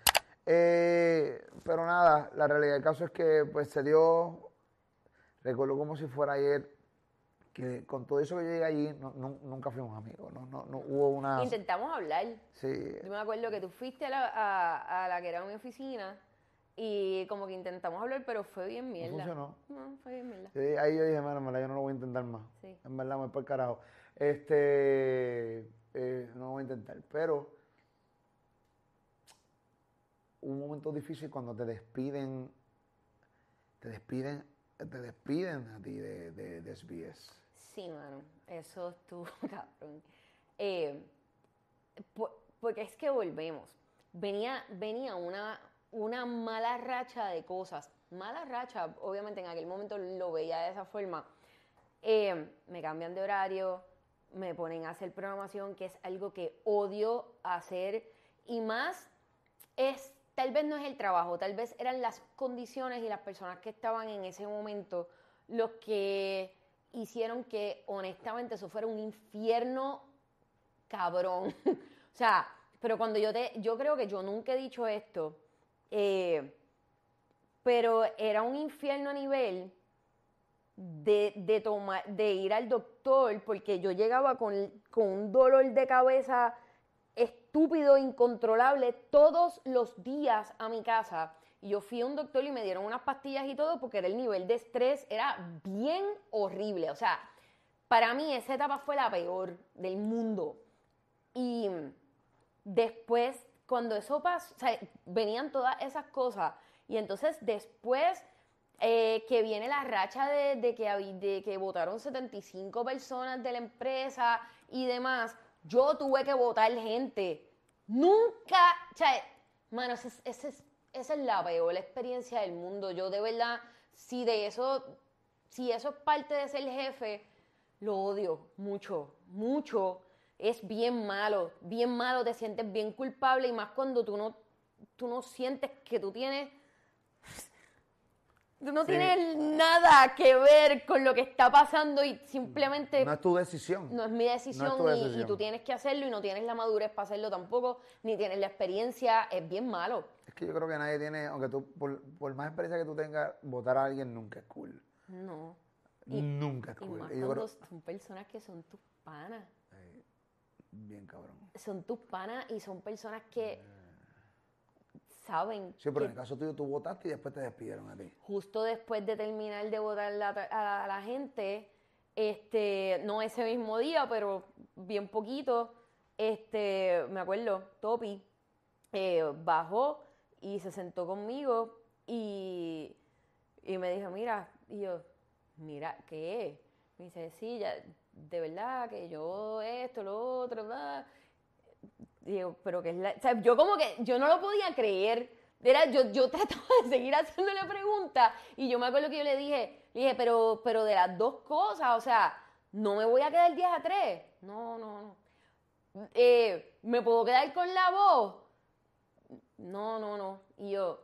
Eh, pero nada, la realidad del caso es que pues se dio, recuerdo como si fuera ayer, que con todo eso que yo llegué allí, no- no- nunca fuimos amigos, no, no, no hubo una... Intentamos hablar. Sí, Yo me acuerdo que tú fuiste a la, a, a la que era mi oficina y como que intentamos hablar, pero fue bien mierda. funcionó. No, fue bien mierda. Sí, ahí yo dije, mano, en verdad yo no lo voy a intentar más. Sí. En verdad, me voy por el carajo. Este, eh, no lo voy a intentar. Pero un momento difícil cuando te despiden, te despiden, te despiden a ti de, de. Sí, mano, eso estuvo *laughs* cabrón. Eh, po- porque es que volvemos. Venía, venía una, una mala racha de cosas. Mala racha, obviamente en aquel momento lo veía de esa forma. Eh, me cambian de horario, me ponen a hacer programación, que es algo que odio hacer. Y más es, tal vez no es el trabajo, tal vez eran las condiciones y las personas que estaban en ese momento los que hicieron que honestamente eso fuera un infierno cabrón. *laughs* o sea, pero cuando yo te, yo creo que yo nunca he dicho esto, eh, pero era un infierno a nivel de, de, tomar, de ir al doctor, porque yo llegaba con, con un dolor de cabeza estúpido, incontrolable, todos los días a mi casa. Y yo fui a un doctor y me dieron unas pastillas y todo porque era el nivel de estrés, era bien horrible. O sea, para mí esa etapa fue la peor del mundo. Y después, cuando eso pasó, venían todas esas cosas. Y entonces después eh, que viene la racha de, que, de que votaron 75 personas de la empresa y demás, yo tuve que votar gente. Nunca, sea, mano, esa es la peor experiencia del mundo. Yo de verdad, si de eso, si eso es parte de ser jefe, lo odio mucho, mucho. Es bien malo, bien malo, te sientes bien culpable y más cuando tú no, tú no sientes que tú tienes no tienes nada que ver con lo que está pasando y simplemente... No es tu decisión. No es mi decisión, y, tú tienes que hacerlo y no tienes la madurez para hacerlo tampoco, ni tienes la experiencia, es bien malo. Es que yo creo que nadie tiene, aunque tú, por, más experiencia que tú tengas, votar a alguien nunca es cool. No. nunca es cool. Y más son personas que son tus panas. bien cabrón. Son tus panas y son personas que saben. Sí, pero en el caso tuyo tú votaste y después te despidieron a ti. Justo después de terminar de votar a, la gente, este, no ese mismo día, pero bien poquito, este, me acuerdo, Topi eh, bajó y se sentó conmigo y, y me dijo, mira, y yo, mira, ¿qué es? Me dice, sí, ya, de verdad que yo esto, lo otro, bla digo, pero que es la... O sea, yo como que, yo no lo podía creer. Era, yo, yo *laughs* trataba de seguir haciéndole preguntas y yo me acuerdo que yo le dije, le dije, pero, pero de las dos cosas, o sea, no me voy a quedar 10 a 3. No, no, no. Eh, ¿Me puedo quedar con la voz? No, no, no. Y yo,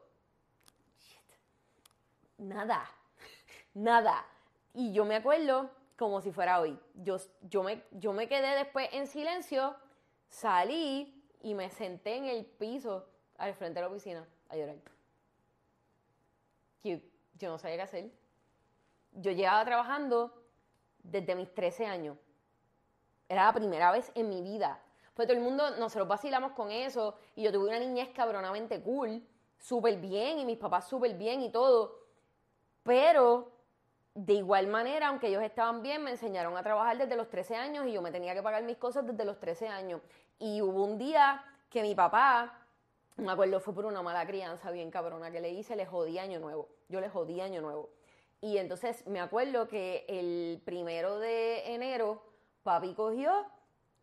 nada, *laughs* nada. Y yo me acuerdo como si fuera hoy. Yo, yo, me, yo me quedé después en silencio Salí y me senté en el piso al frente de la oficina a llorar. Yo, yo no sabía qué hacer. Yo llevaba trabajando desde mis 13 años. Era la primera vez en mi vida. Pues todo el mundo, nosotros vacilamos con eso. Y yo tuve una niñez cabronamente cool, súper bien, y mis papás súper bien y todo. Pero de igual manera, aunque ellos estaban bien, me enseñaron a trabajar desde los 13 años y yo me tenía que pagar mis cosas desde los 13 años. Y hubo un día que mi papá, me acuerdo, fue por una mala crianza bien cabrona que le hice, le jodí año nuevo. Yo le jodí año nuevo. Y entonces me acuerdo que el primero de enero, papi cogió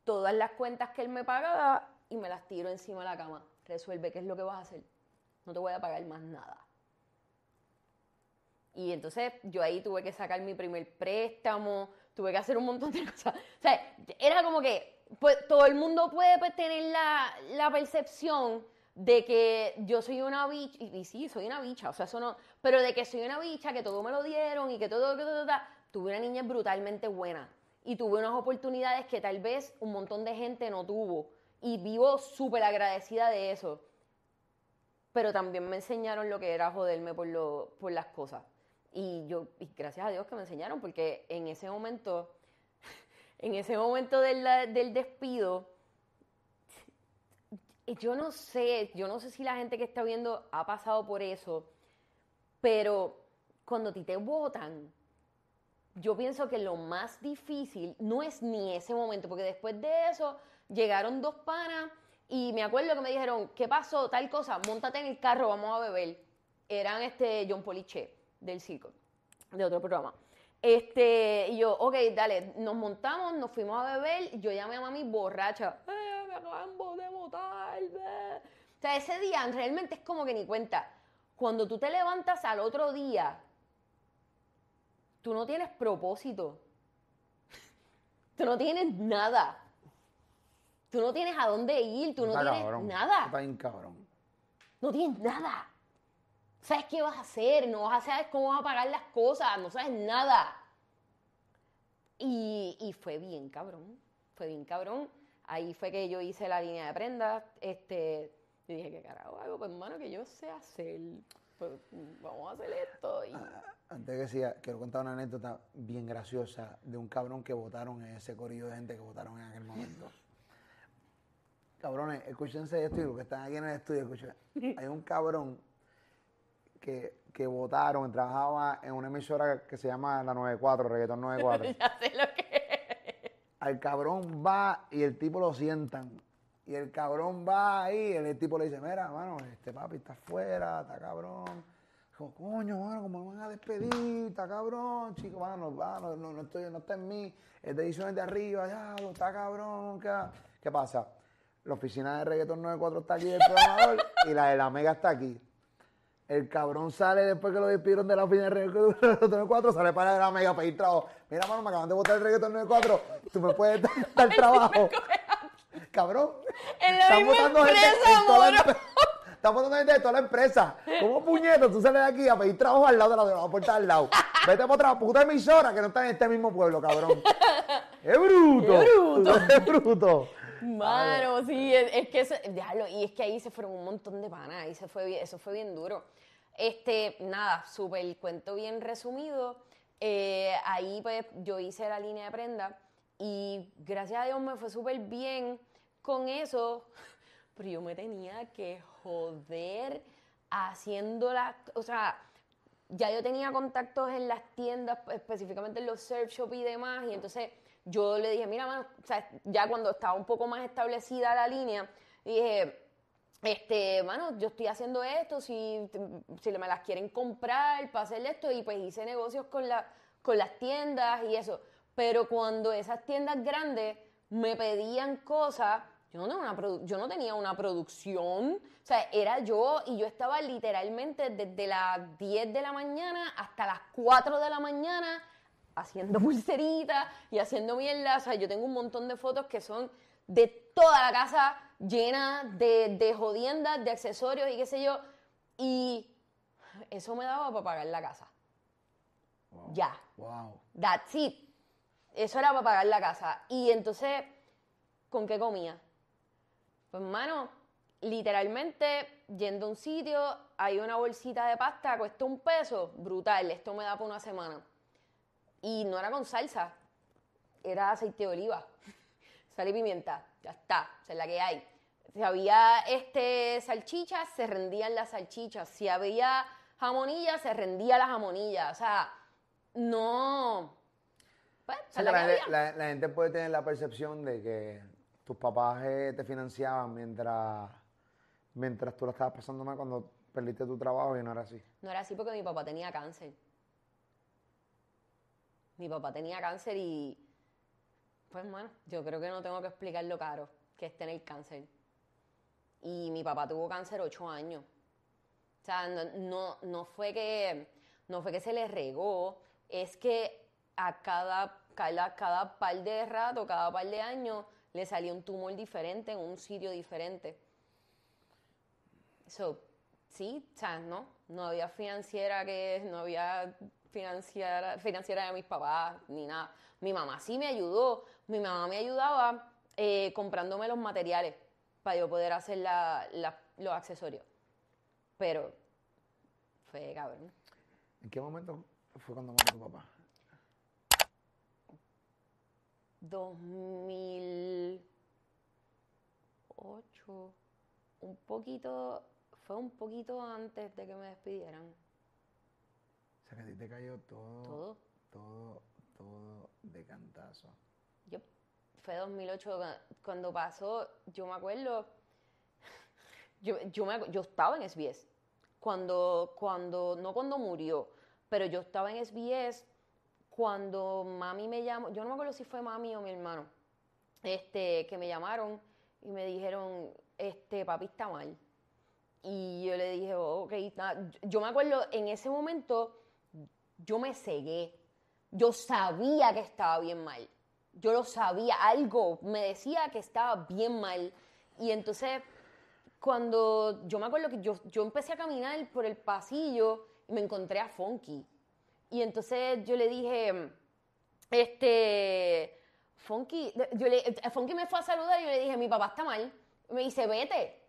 todas las cuentas que él me pagaba y me las tiró encima de la cama. Resuelve qué es lo que vas a hacer. No te voy a pagar más nada. Y entonces yo ahí tuve que sacar mi primer préstamo, tuve que hacer un montón de *laughs* cosas. O sea, era como que pues, todo el mundo puede pues, tener la, percepción de que yo soy una bicha, y, sí, soy una bicha, o sea, eso no, pero de que soy una bicha, que todo me lo dieron y que todo, que todo, tuve una niña brutalmente buena y tuve unas oportunidades que tal vez un montón de gente no tuvo y vivo súper agradecida de eso. Pero también me enseñaron lo que era joderme por, lo, por las cosas. Y yo, y gracias a Dios que me enseñaron, porque en ese momento, *laughs* en ese momento del, del despido, *laughs* yo no sé, yo no sé si la gente que está viendo ha pasado por eso, pero cuando a ti te votan, yo pienso que lo más difícil no es ni ese momento, porque después de eso llegaron dos panas y me acuerdo que me dijeron, ¿qué pasó? Tal cosa, montate en el carro, vamos a beber. Eran este John Poliche del circo, de otro programa. Este, y yo, ok, dale, nos montamos, nos fuimos a beber, yo llamé a mami borracha, eh, me acaban de votar, o sea, ese día realmente es como que ni cuenta. Cuando tú te levantas al otro día, tú no tienes propósito. Tú no tienes nada. Tú no tienes a dónde ir, tú no, tienes nada. Está bien cabrón. No tienes nada sabes qué vas a hacer, no vas a saber cómo vas a pagar las cosas, no sabes nada. Y, fue bien cabrón, fue bien cabrón. ahí fue que yo hice la línea de prendas. Este, yo dije, ¿qué carajo hago? Pues, hermano, que yo sé hacer. Pues, vamos a hacer esto. Y... Ah, antes que siga, quiero contar una anécdota bien graciosa de un cabrón que votaron en ese corillo de gente que votaron en aquel momento. *laughs* Cabrones, escúchense esto y los que están aquí en el estudio, escuchen. Hay un cabrón que, que votaron, trabajaba en una emisora que se llama La 94, Reggaetón 94. *laughs* ya sé lo que Al cabrón va y el tipo lo sientan. Y el cabrón va ahí y el tipo le dice, mira, mano, este papi está afuera, está cabrón. Dijo, coño, mano, ¿cómo me van a despedir? Está cabrón, chico, mano, va, no, no, no estoy, no está en mí. El de ediciones de arriba, ya, lo está cabrón. ¿Qué, ¿Qué pasa? La oficina de Reggaeton 94 está aquí del programador y la de la Mega está aquí. El cabrón sale después que lo despidieron de la oficina de Reggaeton 94, sale para la Mega a pedir trabajo. Mira, mano, me acaban de votar el Reggaeton 94, tú me puedes dar, *laughs* dar trabajo. Cabrón, En la están misma empresa. Están votando gente de toda la empresa. ¿Cómo puñetas tú sales de aquí a pedir trabajo al lado de la, de la puerta al lado? Vete para otra puta emisora que no está en este mismo pueblo, cabrón. *laughs* ¡Es bruto! ¡Qué bruto! ¡Es bruto! *laughs* Mano, sí, es, es que ese- déjalo, y es que ahí se fueron un montón de panas, y se fue eso fue bien duro. Este, nada, súper el cuento bien resumido. Eh, ahí pues yo hice la línea de prenda y gracias a Dios me fue súper bien con eso, *laughs* pero yo me tenía que joder haciendo las, o sea, ya yo tenía contactos en las tiendas, específicamente en los surf shop y demás, y entonces yo le dije, mira, mano, ya cuando estaba un poco más establecida la línea, dije, este, mano, yo estoy haciendo esto, si, si me las quieren comprar para hacer esto, y pues hice negocios con, la, con las tiendas y eso. Pero cuando esas tiendas grandes me pedían cosas, yo no, tenía una yo no tenía una producción, o sea, era yo y yo estaba literalmente desde las 10 de la mañana hasta las 4 de la mañana haciendo *laughs* pulseritas y haciendo mierda. O sea, yo tengo un montón de fotos que son de toda la casa llena de, de jodiendas, de accesorios y qué sé yo. Y eso me daba para pagar la casa. Ya. ¡Wow! That's it. Eso era para pagar la casa. Y entonces, ¿con qué comía? Pues, mano, literalmente, yendo a un sitio, hay una bolsita de pasta, cuesta un peso, brutal, esto me da para una semana. Y no era con salsa, era aceite de oliva, *laughs* sal y pimienta, ya está, esa es la que hay. Si había este, salchichas, se rendían las salchichas. Si había jamonilla, se rendía la jamonilla. O sea, no... Pues, la la, gente, la- la gente puede tener la percepción de que tus papás eh, te financiaban mientras, mientras tú la estabas pasando mal cuando perdiste tu trabajo y no era así. No era así porque mi papá tenía cáncer. Mi papá tenía cáncer y, pues, bueno, yo creo que no tengo que explicar lo caro que es tener cáncer. Y mi papá tuvo cáncer ocho años. O sea, no, no, fue que, no fue que se le regó, es que a cada, cada, cada par de rato, cada par de años, le salía un tumor diferente en un sitio diferente. So, sí, o sea, no, no había financiera que, no había financiera, financiera de mis papás, ni nada. Mi mamá sí me ayudó, mi mamá me ayudaba eh, comprándome los materiales para yo poder hacer la- la- los accesorios. Pero fue cabrón. ¿En qué momento fue cuando murió tu papá? 2008, un poquito, fue un poquito antes de que me despidieran. Ti te cayó todo, Todo. todo, todo de cantazo. Yo, fue 2008 cu- cuando pasó, yo me acuerdo, *laughs* yo, yo, me yo estaba en SBS, cuando, cuando, no cuando murió, pero yo estaba en SBS cuando mami me llamó, yo no me acuerdo si fue mami o mi hermano, este, que me llamaron y me dijeron, este, papi está mal. Y yo le dije, "Oh, ok, nada". yo me acuerdo en ese momento, yo me cegué. Yo sabía que estaba bien mal. Yo lo sabía, algo me decía que estaba bien mal. Y entonces, cuando yo me acuerdo que yo, yo empecé a caminar por el pasillo y me encontré a Funky. Y entonces yo le dije, este, Funky, yo le, Funky me fue a saludar y yo le dije, mi papá está mal. Me dice, vete.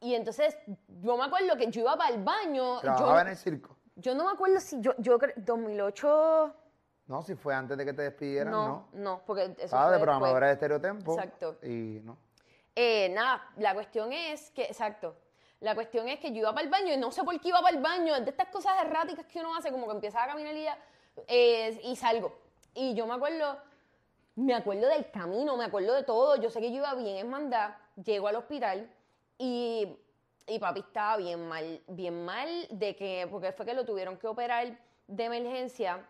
Y entonces, yo me acuerdo que yo iba para el baño. ¿Trabajaba yo, en el circo? Yo no me acuerdo si yo, yo creo, 2008... No, si fue antes de que te despidieran, No, no. no, porque eso fue de programadora de Estereotempo. Exacto. Y no. Eh, nada, la cuestión es que, exacto, la cuestión es que yo iba para el baño y no sé por qué iba para el baño, es de estas cosas erráticas que uno hace, como que empieza a caminar y, ya, eh, y salgo. Y yo me acuerdo, me acuerdo del camino, me acuerdo de todo, yo sé que yo iba bien en mandar, llego al hospital y, y papi estaba bien mal, bien mal de que, porque fue que lo tuvieron que operar de emergencia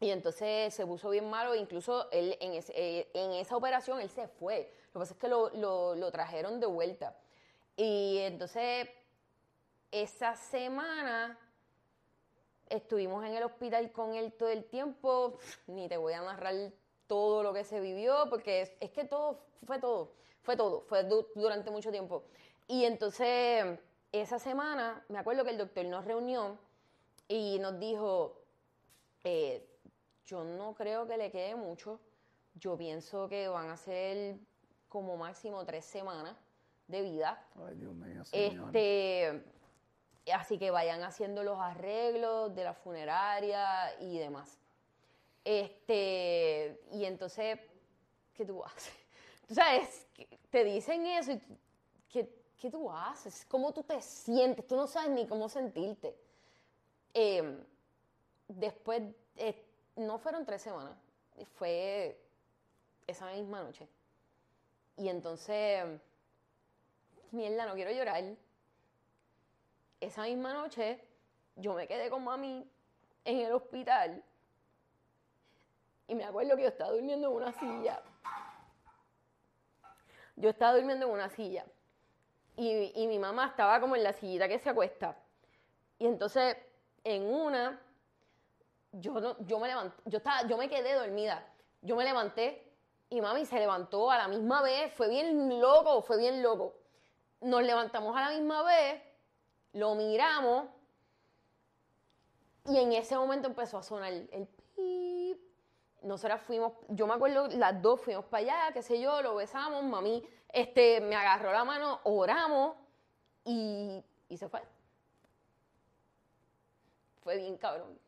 y entonces se puso bien malo, incluso él en, ese- eh, en esa operación él se fue. Lo que pasa es que lo, lo- lo trajeron de vuelta. Y entonces esa semana estuvimos en el hospital con él todo el tiempo. Ni te voy a narrar todo lo que se vivió, porque es, es que todo, fue todo, fue todo, fue du- durante mucho tiempo. Y entonces esa semana, me acuerdo que el doctor nos reunió y nos dijo, eh, yo no creo que le quede mucho. Yo pienso que van a ser como máximo tres semanas de vida. Ay, Dios mío, señor. Este, así que vayan haciendo los arreglos de la funeraria y demás. Este, y entonces, ¿qué tú haces? *laughs* Tú sabes, que te dicen eso y tú- ¿qué, tú haces? ¿Cómo tú te sientes? Tú no sabes ni cómo sentirte. Eh, después, eh, no fueron tres semanas, fue esa misma noche. Y entonces, mierda, no quiero llorar. Esa misma noche, yo me quedé con mami en el hospital. Y me acuerdo que yo estaba durmiendo en una silla. Yo estaba durmiendo en una silla. Y, mi mamá estaba como en la sillita que se acuesta. Y entonces, en una, yo, no, yo me levanté, yo, estaba, yo me quedé dormida. Yo me levanté y mami se levantó a la misma vez. Fue bien loco, fue bien loco. Nos levantamos a la misma vez, lo miramos y en ese momento empezó a sonar el pip. Nosotras fuimos, yo me acuerdo, las dos fuimos para allá, qué sé yo, lo besamos, mami este, me agarró la mano, oramos y, y se fue. Fue bien cabrón.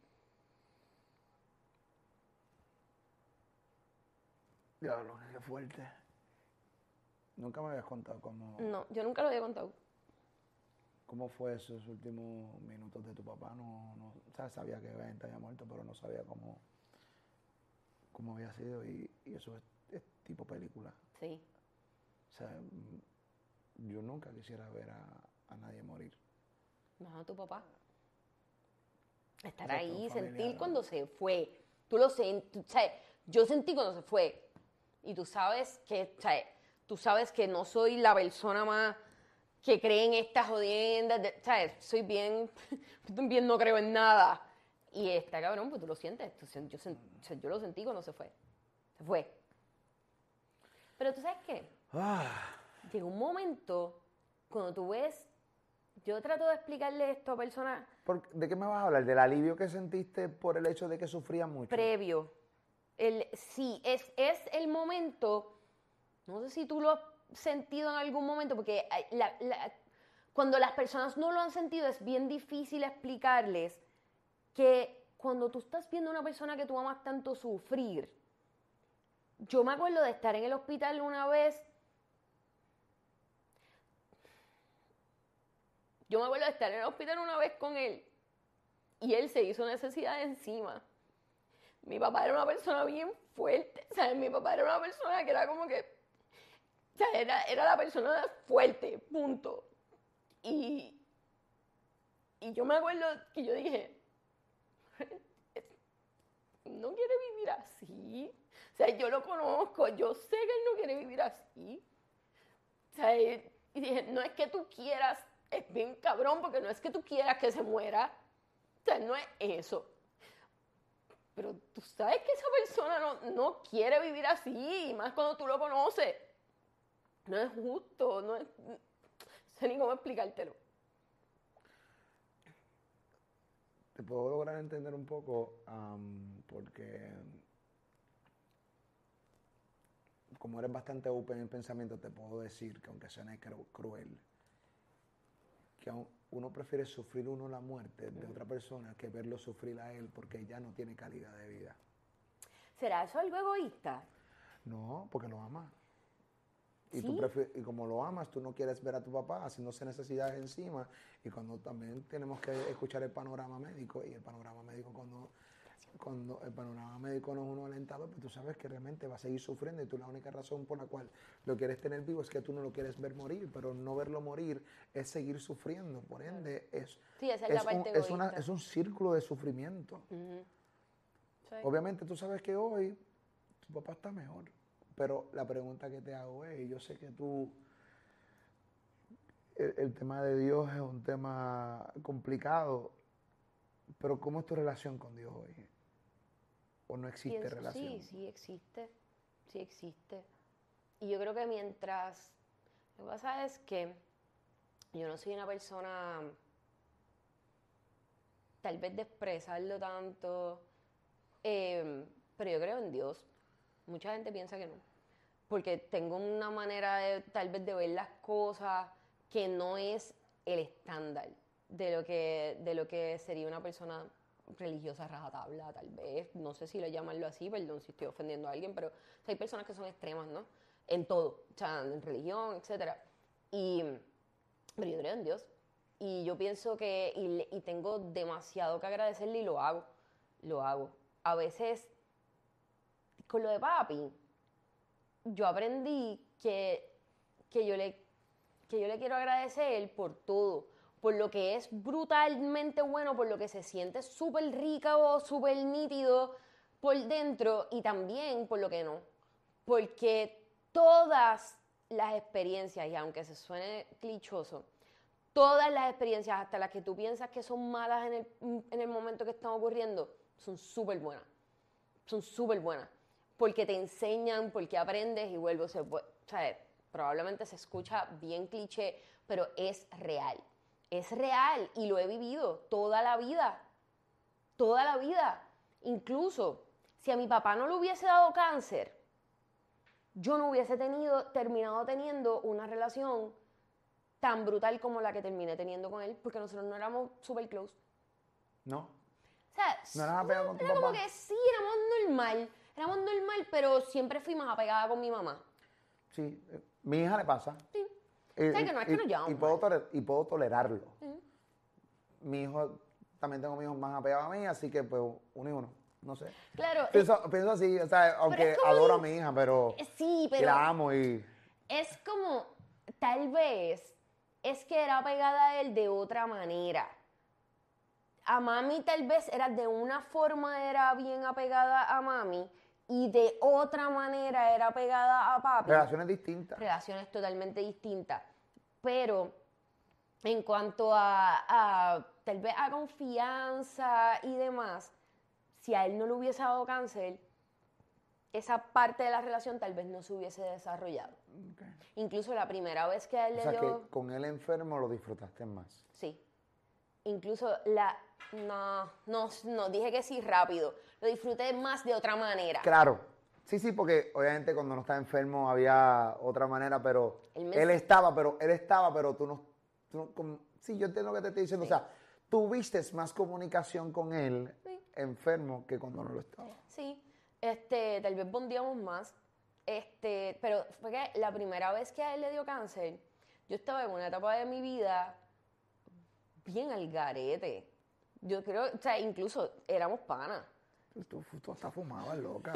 Diablo, qué fuerte. Nunca me habías contado cómo, No, yo nunca lo había contado. cómo fue esos últimos minutos de tu papá. No, no, o sea, sabía que Venta había muerto, pero no sabía cómo, cómo había sido. Y, y eso es, es tipo película. Sí. O sea, mm, yo nunca quisiera ver a, a nadie morir. No, tu papá. Estar Exacto, ahí, familiar, sentir ¿no? cuando se fue. Tú lo sentí, yo sentí cuando se fue. Y tú sabes que, tú sabes que no soy la persona más que cree en estas jodiendas, ¿sabes? Soy bien, *laughs* bien no creo en nada. Y está cabrón, pues tú lo sientes. tú yo, sen- o sea, yo lo sentí cuando se fue. Se fue. Pero tú sabes qué? Ah, llega un momento cuando tú ves, yo trato de explicarle esto a personas ¿por- ¿De qué me vas a hablar? ¿Del alivio que sentiste por el hecho de que sufría mucho? previo. El, sí, es, es el momento, no sé si tú lo has sentido en algún momento, porque la- la- cuando las personas no lo han sentido es bien difícil explicarles que cuando tú estás viendo a una persona que tú amas tanto sufrir, yo me acuerdo de estar en el hospital una vez Yo me acuerdo de estar en el hospital una vez con él y él se hizo necesidad encima. Mi papá era una persona bien fuerte, ¿sabes? Mi papá era una persona que era como que, sea, era, era la persona fuerte, punto. Y, y yo me acuerdo que yo dije, no quiere vivir así. O sea, yo lo conozco, yo sé que él no quiere vivir así. O sea, y dije, no es que tú quieras, es bien cabrón, porque no es que tú quieras que se muera. O sea, no es eso. Pero tú sabes que esa persona no, no quiere vivir así, y más cuando tú lo conoces. No es justo, no es. No sé ni cómo explicártelo. Te puedo lograr entender un poco porque como eres bastante open en pensamiento, te puedo decir que aunque suene cruel, que uno prefiere sufrir uno la muerte de otra persona que verlo sufrir a él porque ya no tiene calidad de vida. ¿Será eso algo egoísta? No, porque lo amas. Y, tú y como lo amas, tú no quieres ver a tu papá haciéndose necesidades encima. Y cuando también tenemos que escuchar el panorama médico, y el panorama médico cuando cuando el panorama médico no es uno alentado, pues tú sabes que realmente va a seguir sufriendo y tú la única razón por la cual lo quieres tener vivo es que tú no lo quieres ver morir, pero no verlo morir es seguir sufriendo, por ende es, es, un, es, un, círculo de sufrimiento. Obviamente tú sabes que hoy tu papá está mejor, pero la pregunta que te hago es, yo sé que tú, el tema de Dios es un tema complicado, pero ¿cómo es tu relación con Dios hoy? ¿O no existe relación? Sí, sí existe, sí existe. Y yo creo que mientras, lo que pasa es que yo no soy una persona tal vez de expresarlo tanto, em, pero yo creo en Dios. Mucha gente piensa que no, porque tengo una manera de tal vez de ver las cosas que no es el estándar de lo que, de lo que sería una persona religiosa rajatabla, tal vez, no sé si lo llamarlo así, perdón si estoy ofendiendo a alguien, pero hay personas que son extremas, ¿no? En todo, o sea, en religión, etcétera. Y, pero yo creo en Dios. Y yo pienso que, y, y tengo demasiado que agradecerle y lo hago, lo hago. A veces, con lo de papi, yo aprendí que, que, yo le, que yo le quiero agradecer por todo por lo que es brutalmente bueno, por lo que se siente súper rica o súper nítido por dentro y también por lo que no. Porque todas las experiencias, y aunque se suene clichoso, todas las experiencias, hasta las que tú piensas que son malas en el, en momento que están ocurriendo, son súper buenas. Son súper buenas. Porque te enseñan, porque aprendes y vuelves. O sea, probablemente se escucha bien cliché, pero es real es real y lo he vivido toda la vida. Toda la vida. Incluso si a mi papá no le hubiese dado cáncer, yo no hubiese tenido, terminado teniendo una relación tan brutal como la que terminé teniendo con él, porque nosotros no éramos super close. No. O sea, no eras apegada con tu era como que sí, éramos normal, éramos normal, pero siempre fui más apegada con mi mamá. Sí, mi hija le pasa. Sí. Eh, que no es que y, y, puedo y puedo tolerarlo. Mi hijo, también tengo mi hijo más apegado a mí, así que pues uno y uno. No sé. Claro. Pienso, pienso así, o sea, aunque adoro a mi hija, pero, eh, sí, pero la amo y... Es como, tal vez, es que era apegada a él de otra manera. A mami tal vez era de una forma, era bien apegada a mami, y de otra manera era pegada a papi. Relaciones distintas. Relaciones totalmente distintas. Pero en cuanto a, tal vez a confianza y demás, si a él no le hubiese dado cáncer, esa parte de la relación tal vez no se hubiese desarrollado. Incluso la primera vez que a él o le sea dio... que con él enfermo lo disfrutaste más. Sí. Incluso la, no, no, no, dije que sí rápido. Lo disfruté más de otra manera. Claro. Sí, sí, porque obviamente cuando no estaba enfermo había otra manera, pero él estaba, pero él estaba, pero tú no, sí, yo entiendo lo que te estoy diciendo, o sea, tuviste más comunicación con él enfermo que cuando no lo estaba. Sí, este, tal vez bondíamos más, este, pero fue que la primera vez que a él le dio cáncer, yo estaba en una etapa de mi vida bien al garete. Yo creo, o sea, incluso éramos panas. Tú, tú hasta fumabas, loca.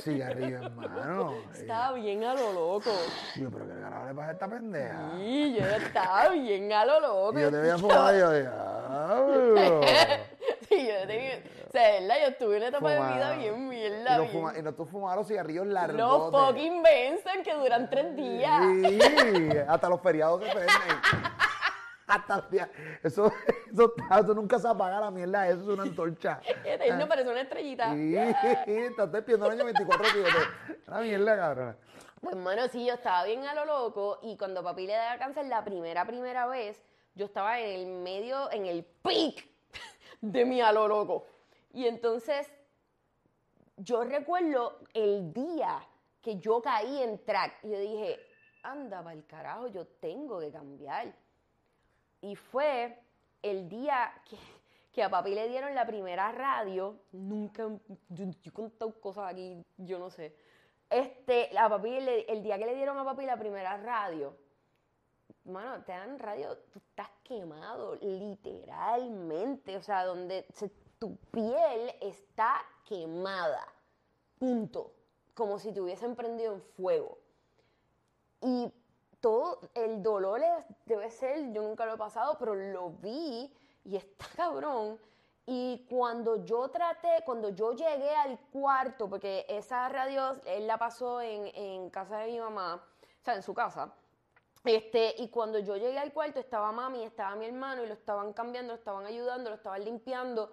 Cigarrillo en mano. Estaba bien a lo loco. Yo, pero que carajo le pasa a esta pendeja. Sí, yo estaba bien a lo loco. Y yo te había fumado y yo, diablo. *laughs* sí, yo tenía, o sea, ¿verdad? Yo estuve en una etapa de vida bien mierda. Y, bien. y no tú fumabas los cigarrillos largos. Los fucking Benson que duran tres días. Sí, hasta los feriados se prenden. *laughs* Eso, *laughs* eso, eso, nunca se apaga la mierda, eso es una antorcha. *laughs* no parece una estrellita. Sí, estás despidiendo el año 24, tío. Una mierda, cabrón. Pues, bueno, sí, yo estaba bien a lo loco y cuando papi le da cáncer la primera, primera vez, yo estaba en el medio, en el peak de mi a lo loco. Y entonces, yo recuerdo el día que yo caí en track. Y yo dije, anda, para el carajo, yo tengo que cambiar. Y fue el día que, que a papi le dieron la primera radio. Nunca, yo, he contado cosas aquí, yo no sé. Este, a papi, el día que le dieron a papi la primera radio, mano, te dan radio, tú estás quemado, literalmente. O sea, donde tu piel está quemada. Punto. Como si te hubiesen prendido en fuego. Y todo el dolor debe ser, yo nunca lo he pasado, pero lo vi y está *laughs* cabrón. Y cuando yo traté, cuando yo llegué al cuarto, porque esa radio él la pasó en, en casa de mi mamá, o sea, en su casa. Este, y cuando yo llegué al cuarto estaba mami, estaba mi hermano y lo estaban cambiando, lo estaban ayudando, lo estaban limpiando.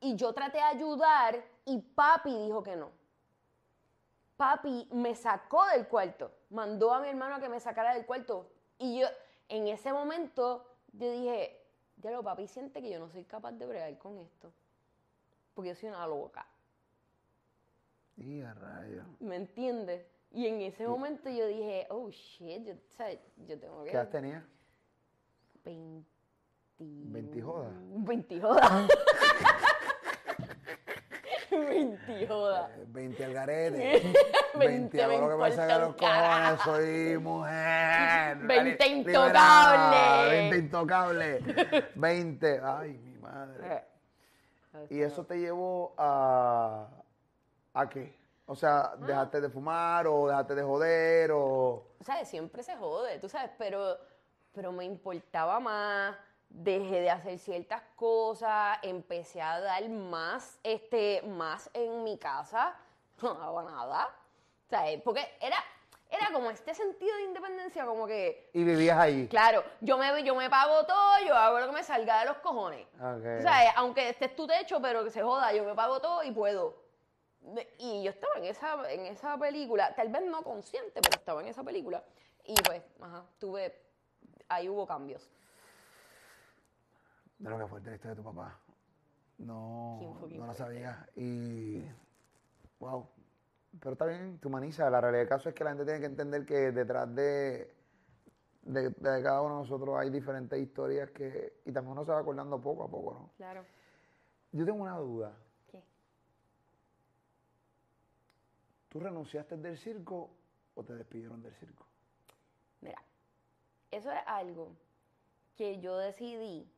Y yo traté de ayudar y papi dijo que no. Papi me sacó del cuarto, mandó a mi hermano a que me sacara del cuarto. Y yo, en ese momento, yo dije, ya lo papi siente que yo no soy capaz de bregar con esto. Porque yo soy una loca. Y a rayos. ¿Me entiendes? Y en ese momento yo dije, oh shit, yo, o sea, yo tengo que. ¿Qué edad tenías? 20. 20 joda. 20 joda. *laughs* 20 joda. Eh, 20 al garete. 20 20 hago lo que me los cojones, soy mujer. *laughs* 20 Li- intocable. liberada, 20 intocable. *laughs* 20. Ay, mi madre. Eh, ¿Y eso te llevó a. ¿A qué? O sea, dejaste de fumar o dejaste de joder o. ¿Sabes? Siempre se jode, tú sabes, pero, pero me importaba más, dejé de hacer ciertas cosas, empecé a dar más, este, más en mi casa, *laughs* no daba nada, ¿sabes? Porque era, era como este sentido de independencia, como que, Y vivías ahí. claro, yo me, yo me pago todo, yo hago lo que me salga de los cojones. Ok. ¿Sabes? Aunque este es tu techo, pero que se joda, yo me pago todo y puedo. Y yo estaba en esa, en esa película, tal vez no consciente, pero estaba en esa película. Y pues, ajá, tuve, ahí hubo cambios. De lo que fuerte la historia de tu papá. No, ¿Quién fue, no la fue? sabía. Y. Wow. Pero está bien, tu humaniza. La realidad del caso es que la gente tiene que entender que detrás de, de, de cada uno de nosotros hay diferentes historias que. Y también uno se va acordando poco a poco, ¿no? Claro. Yo tengo una duda. ¿Qué? ¿Tú renunciaste del circo o te despidieron del circo? Mira, eso es algo que yo decidí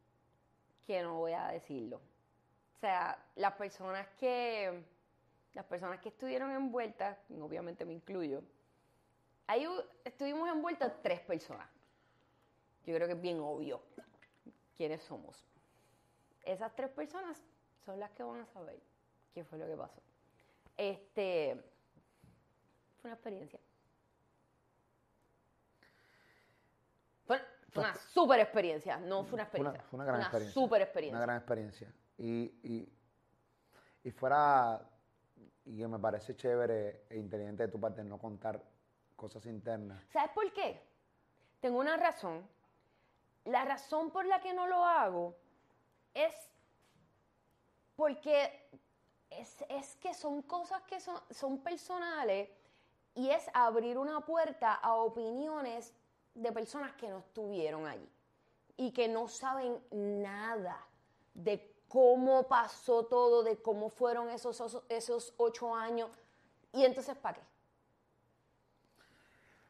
que no voy a decirlo. O sea, las personas que las personas que estuvieron envueltas, obviamente me incluyo, ahí estuvimos envueltas tres personas. Yo creo que es bien obvio quiénes somos. Esas tres personas son las que van a saber qué fue lo que pasó. Este fue una experiencia. Fue, una super experiencia, no fue una Fue una, experiencia. fue una gran experiencia. super experiencia. Una gran experiencia. Y, y, y fuera, y me parece chévere e inteligente de tu parte no contar cosas internas. ¿Sabes por qué? Tengo una razón. La razón por la que no lo hago es porque es, es que son cosas que son, son personales y es abrir una puerta a opiniones de personas que no estuvieron allí y que no saben nada de cómo pasó todo, de cómo fueron esos, esos, ocho años. Y entonces, ¿para qué?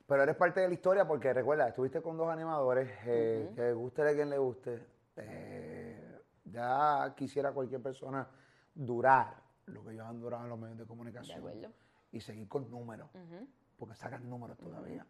Pero eres parte de la historia porque recuerda, estuviste con dos animadores, eh, que guste a quien le guste. eh, ya quisiera cualquier persona durar lo que ellos han durado en los medios de comunicación. De. Y seguir con números, porque sacan números todavía.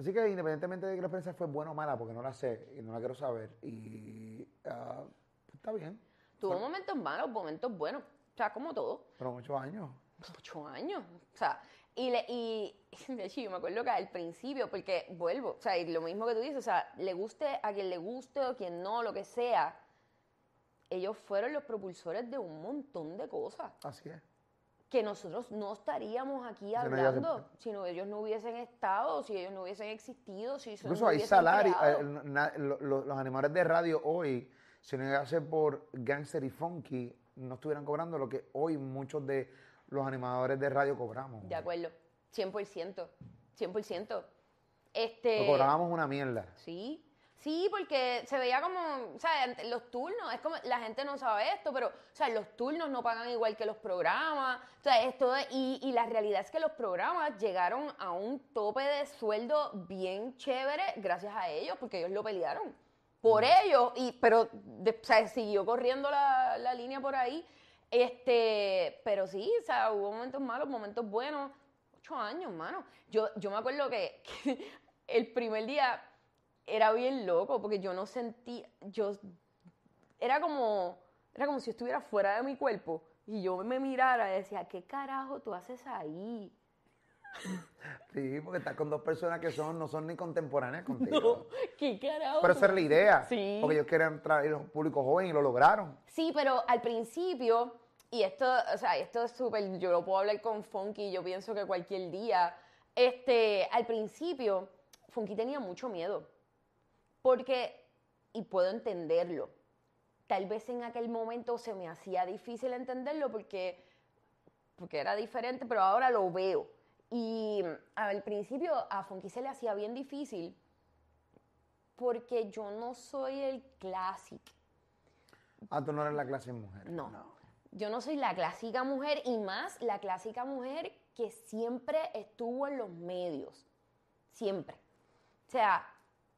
Así que independientemente de que la experiencia fue buena o mala, porque no la sé y no la quiero saber, y pues está bien. Tuvo momentos malos, momentos buenos. O sea, como todo. Pero muchos años. Ocho años. O sea, y, le, y *laughs* de hecho yo me acuerdo que al principio, porque vuelvo, o sea, y lo mismo que tú dices, o sea, le guste a quien le guste o quien no, lo que sea, ellos fueron los propulsores de un montón de cosas Así es. Que nosotros no estaríamos aquí no hablando si no ellos no hubiesen estado, si ellos no hubiesen existido, si Incluso no hay salarios. eh, na- lo- lo- los animadores de radio hoy, si no llegase por Gangster y Funky, no estuvieran cobrando lo que hoy muchos de los animadores de radio cobramos. De acuerdo. 100%, 100%. Este, Lo cobrábamos una mierda. Sí, sí, porque se veía como, o sea, los turnos, es como, la gente no sabe esto, pero, o sea, los turnos no pagan igual que los programas, o sea, esto, y, y la realidad es que los programas llegaron a un tope de sueldo bien chévere gracias a ellos, porque ellos lo pelearon. Por ellos, y, pero, de- o sea, siguió corriendo la, la línea por ahí, este, pero sí, o sea, hubo momentos malos, momentos buenos, ocho años, mano. Yo, yo me acuerdo que, que *laughs* el primer día era bien loco porque yo no sentí, yo era como, era como si estuviera fuera de mi cuerpo y yo me mirara y decía, ¿qué carajo tú haces ahí? *laughs* Sí, porque estás con dos personas que son, no son ni contemporáneas *laughs* contigo. ¿Qué carajo? Pero esa era la idea. Sí. Porque ellos querían traer un público joven y lo lograron. Sí, pero al principio, y esto, o sea, esto es súper, yo lo puedo hablar con Funky, yo pienso que cualquier día, este, al principio, Funky tenía mucho miedo, porque, y puedo entenderlo, tal vez en aquel momento se me hacía difícil entenderlo porque, porque era diferente, pero ahora lo veo. Y al principio a Funky se le hacía bien difícil porque yo no soy el clásico. Ah, tú no eres la de mujer. No. Yo no soy la clásica mujer y más la clásica mujer que siempre estuvo en los medios. Siempre. O sea,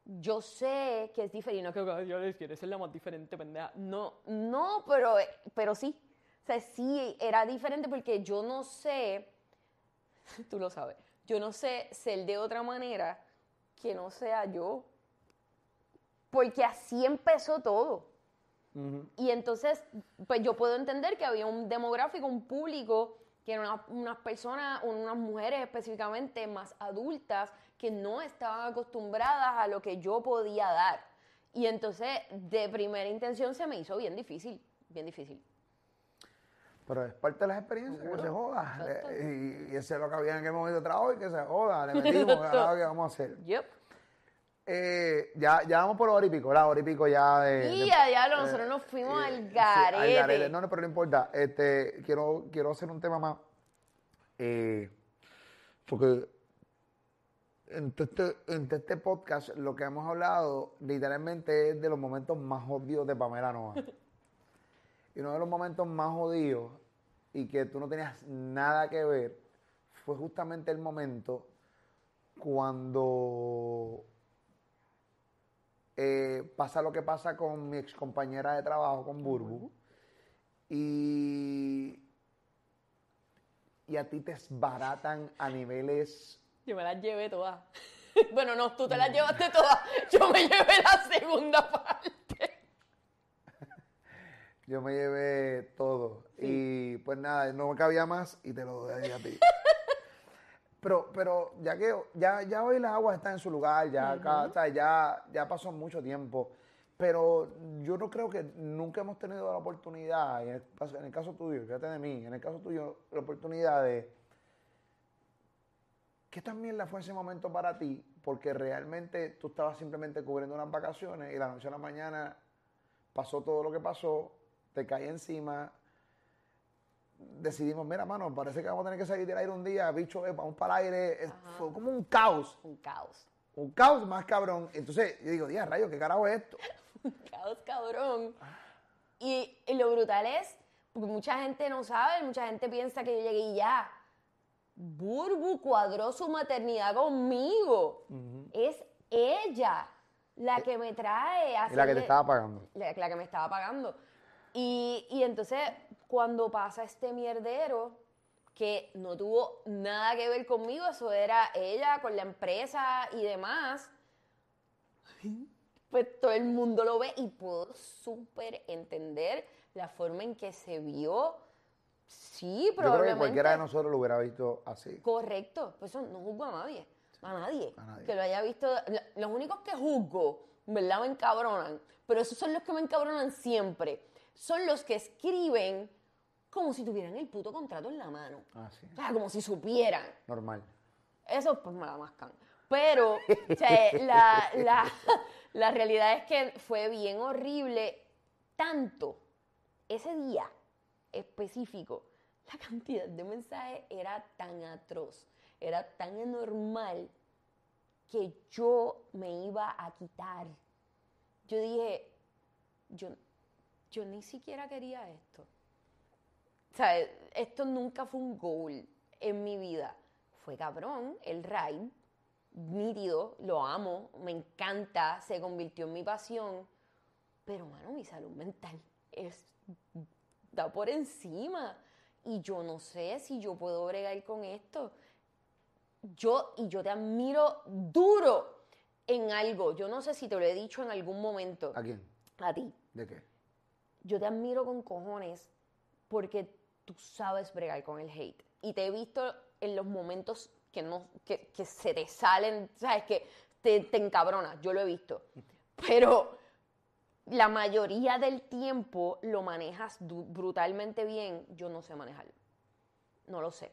yo sé que es diferente. No creo que yo les quiero ser la más diferente, pendeja. No, no, pero, pero sí. O sea, sí era diferente porque yo no sé, *laughs* tú lo sabes, yo no sé ser de otra manera que no sea yo. Porque así empezó todo. Y entonces, pues yo puedo entender que había un demográfico, un público, que eran una- unas personas, unas mujeres específicamente más adultas, que no estaban acostumbradas a lo que yo podía dar. Y entonces, de primera intención, se me hizo bien difícil, bien difícil. Pero es parte de las experiencias, que Seguro. se joda. Exacto. Eh, Y, y ese es lo que había en aquel momento de trabajo y que se joda. Le metimos, *laughs* ahora qué vamos a hacer. Yep. Eh, ya, ya vamos por hora y pico, la hora y pico ya de. Y de- a diablo, nosotros nos fuimos eh, al sí, garete. No, no, pero no importa. Este, quiero, quiero hacer un tema más. eh, porque en este, en este podcast lo que hemos hablado literalmente es de los momentos más jodidos de Pamela Noa. *laughs* y uno de los momentos más jodidos y que tú no tenías nada que ver fue justamente el momento cuando eh, pasa lo que pasa con mi ex compañera de trabajo, con Burbu, y, y a ti te esbaratan a niveles Yo me las llevé todas. *laughs* bueno, no, tú te las llevaste todas. Yo me llevé la segunda parte. Yo me llevé todo. Y pues nada, no cabía más y te lo doy a ti. *laughs* pero, pero ya que ya, ya hoy las aguas están en su lugar, ya, o sea, ya, ya pasó mucho tiempo. Pero yo no creo que nunca hemos tenido la oportunidad, en el, caso- en el caso tuyo, fíjate de mí, en el caso tuyo, la oportunidad de. ¿Qué también la fue ese momento para ti? Porque realmente tú estabas simplemente cubriendo unas vacaciones y la noche a la mañana pasó todo lo que pasó, te caí encima, decidimos, mira, mano, parece que vamos a tener que salir del aire un día, bicho, eh, vamos para el aire, fue como un caos, Un caos. un caos más cabrón. Entonces yo digo, día, rayo, ¿qué carajo es esto? *laughs* Un caos cabrón. Y, y lo brutal es, porque mucha gente no sabe, mucha gente piensa que yo llegué y ya. Burbu cuadró su maternidad conmigo. Es ella la que me trae a Y la que te estaba pagando. la, la que me estaba pagando. Y, y entonces, cuando pasa este mierdero, que no tuvo nada que ver conmigo, eso era ella con la empresa y demás, pues todo el mundo lo ve y puedo súper entender la forma en que se vio. Sí, Yo creo que cualquiera de nosotros lo hubiera visto así. Correcto, pues eso no juzgo a nadie, a nadie, A nadie. que lo haya visto. Los únicos que juzgo, ¿verdad? Me encabronan, pero esos son los que me encabronan siempre. Son los que escriben como si tuvieran el puto contrato en la mano. Así, O sea, como si supieran. normal. Eso pues me la mascan. Pero o sea, la, la- *laughs* la realidad es que fue bien horrible. Tanto ese día específico, la cantidad de mensajes era tan atroz. era tan anormal que yo me iba a quitar. Yo dije, yo, yo ni siquiera quería esto. O sea, esto nunca fue un goal en mi vida. Fue cabrón, el ride, nítido, lo amo, me encanta, se convirtió en mi pasión. Pero, mano, mi salud mental es, da por encima. Y yo no sé si yo puedo bregar con esto. Yo, y yo te admiro duro en algo. Yo no sé si te lo he dicho en algún momento. ¿A quién? A ti. ¿De qué? Yo te admiro con cojones porque tú sabes bregar con el hate. Y te he visto en los momentos que, no, que, que se te salen, ¿sabes? Que te, te encabronas. Yo lo he visto. Pero la mayoría del tiempo lo manejas brutalmente bien. Yo no sé manejarlo. No lo sé.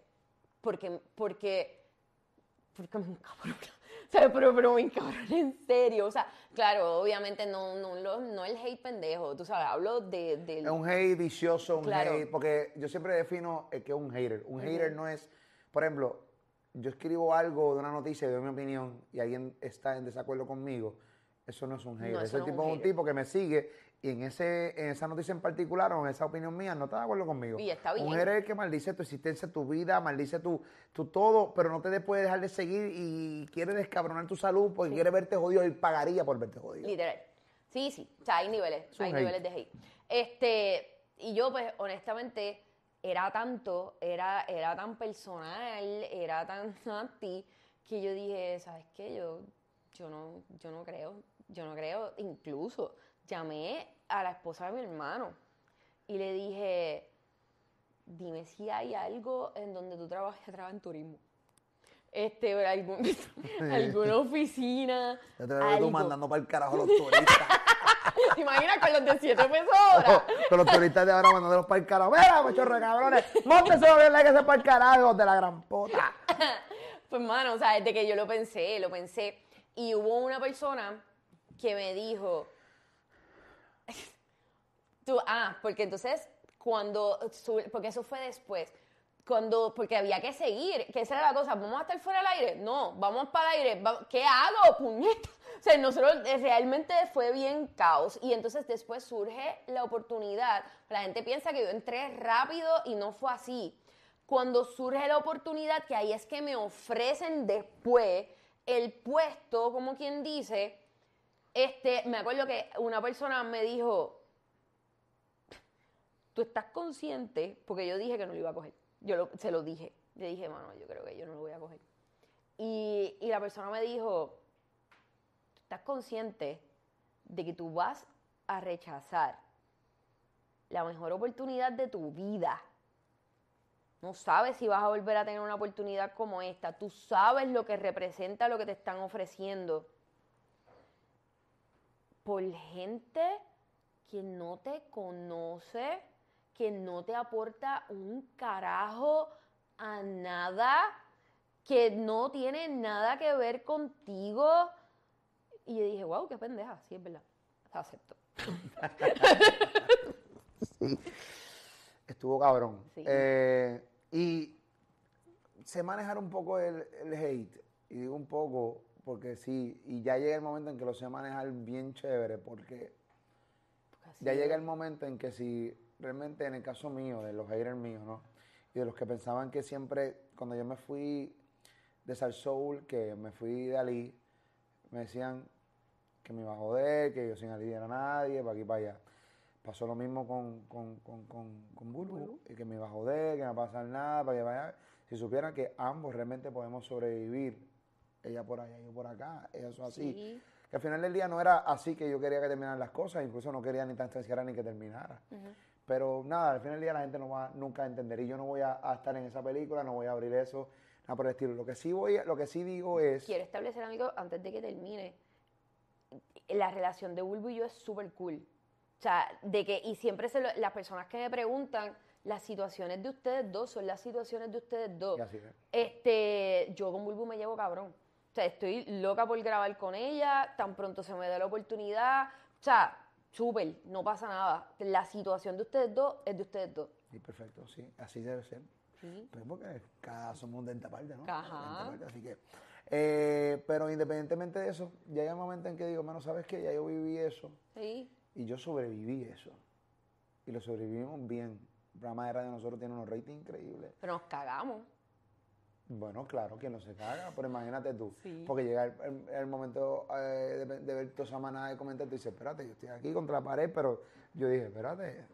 Porque, porque, porque me encabrona. *laughs* Sea, pero, pero encabrona en serio. O sea, claro, obviamente no, no, lo- no el hate pendejo. Tú sabes, hablo de, del- Es un hate vicioso, un Claro. hate, porque yo siempre defino eh, que es un hater. Un hater no es, por ejemplo, yo escribo algo de una noticia y doy mi opinión y alguien está en desacuerdo conmigo, eso no es un hater. eso Ese no es tipo es un hater. tipo que me sigue y en, ese, en esa noticia en particular o en esa opinión mía no está de acuerdo conmigo. Y está Un bien. hater es el que maldice tu existencia, tu vida, maldice tu, tu todo, pero no te de- puede dejar de seguir y quiere descabronar tu salud porque quiere verte jodido y pagaría por verte jodido. Literal. Sí, sí. O sea, hay niveles. hay hate. niveles de hate. Este, y yo, pues, honestamente, era tanto, era, era tan personal, era tan *laughs* anti, que yo dije, ¿sabes qué? Yo, yo no, yo no creo, yo no creo. Incluso llamé a la esposa de mi hermano y le dije, dime si hay algo en donde tú trabajas, trabaja en turismo. Este, algún- *laughs* alguna oficina. Ya te veo tú mandando para el carajo a los turistas. *laughs* ¿Te imaginas con los de 7 pesos ahora? *laughs* Con los turistas de ahora mandándolos para el carajo. Mira, de cabrones, móntese bien la que se para el carajo, de la gran puta. Pues, mano, o sea, desde que yo lo pensé, lo pensé. Y hubo una persona que me dijo. Tú, ah, porque entonces, cuando. Porque eso fue después. Cuando, porque había que seguir, que esa era la cosa, ¿vamos a estar fuera del aire? No, vamos para el aire, ¿qué hago, *laughs* puñeta? O sea, nosotros eh, realmente fue bien caos y entonces después surge la oportunidad, la gente piensa que yo entré rápido y no fue así. Cuando surge la oportunidad, que ahí es que me ofrecen después el puesto, como quien dice, este, me acuerdo que una persona me dijo, tú estás consciente, porque yo dije que no lo iba a coger. Yo lo- se lo dije. Le dije, mano, yo creo que yo no lo voy a coger. Y, y la persona me dijo, tú estás consciente de que tú vas a rechazar la mejor oportunidad de tu vida. No sabes si vas a volver a tener una oportunidad como esta. Tú sabes lo que representa lo que te están ofreciendo. Por gente que no te conoce, que no te aporta un carajo a nada, que no tiene nada que ver contigo. Y yo dije, wow, qué pendeja, sí es verdad. La acepto. *laughs* Estuvo cabrón. Sí. Eh, y sé manejar un poco el, el hate. Y digo un poco porque sí, y ya llega el momento en que lo sé manejar bien chévere, porque ya llega el momento en que si realmente en el caso mío, de los haters míos, ¿no? Y de los que pensaban que siempre, cuando yo me fui de Sal Soul, que me fui de Ali, me decían que me iba a joder, que yo sin Ali era nadie, para aquí para allá. Pasó lo mismo con, con, con, con, con Bulbu, y que me iba a joder, que no va a pasar nada, para que vaya. Si supieran que ambos realmente podemos sobrevivir, ella por allá, yo por acá, eso así. Sí. Que al final del día no era así que yo quería que terminaran las cosas, incluso no quería ni tan siquiera ni que terminara. Pero nada, al final del día la gente no va nunca a entender y yo no voy a, a estar en esa película, no voy a abrir eso, nada por el estilo. Lo que sí voy, lo que sí digo es, Quiero establecer, amigo, antes de que termine, la relación de Bulbo y yo es súper cool. O sea, de que, y siempre se lo- las personas que me preguntan, las situaciones de ustedes dos son las situaciones de ustedes dos. Así es. Este, yo con Bulbu me llevo cabrón. O sea, estoy loca por grabar con ella, tan pronto se me dé la oportunidad. O sea, súper, no pasa nada. La situación de ustedes dos es de ustedes dos. sí, perfecto, sí, así debe ser. Pues porque cada somos un dente aparte, ¿no? Ajá. Así que. eh, pero independientemente de eso, ya hay un momento en que digo, mano, ¿sabes qué? Ya yo viví eso Sí. y yo sobreviví eso. Y lo sobrevivimos bien. El programa de radio de nosotros tiene unos ratings increíbles. Pero nos cagamos. Bueno, claro, que no se caga, pero imagínate tú. Sí. Porque llega el, el- el momento eh, de, de ver toda esa manada de comentarios y dices, espérate, yo estoy aquí contra la pared, pero yo dije, espérate,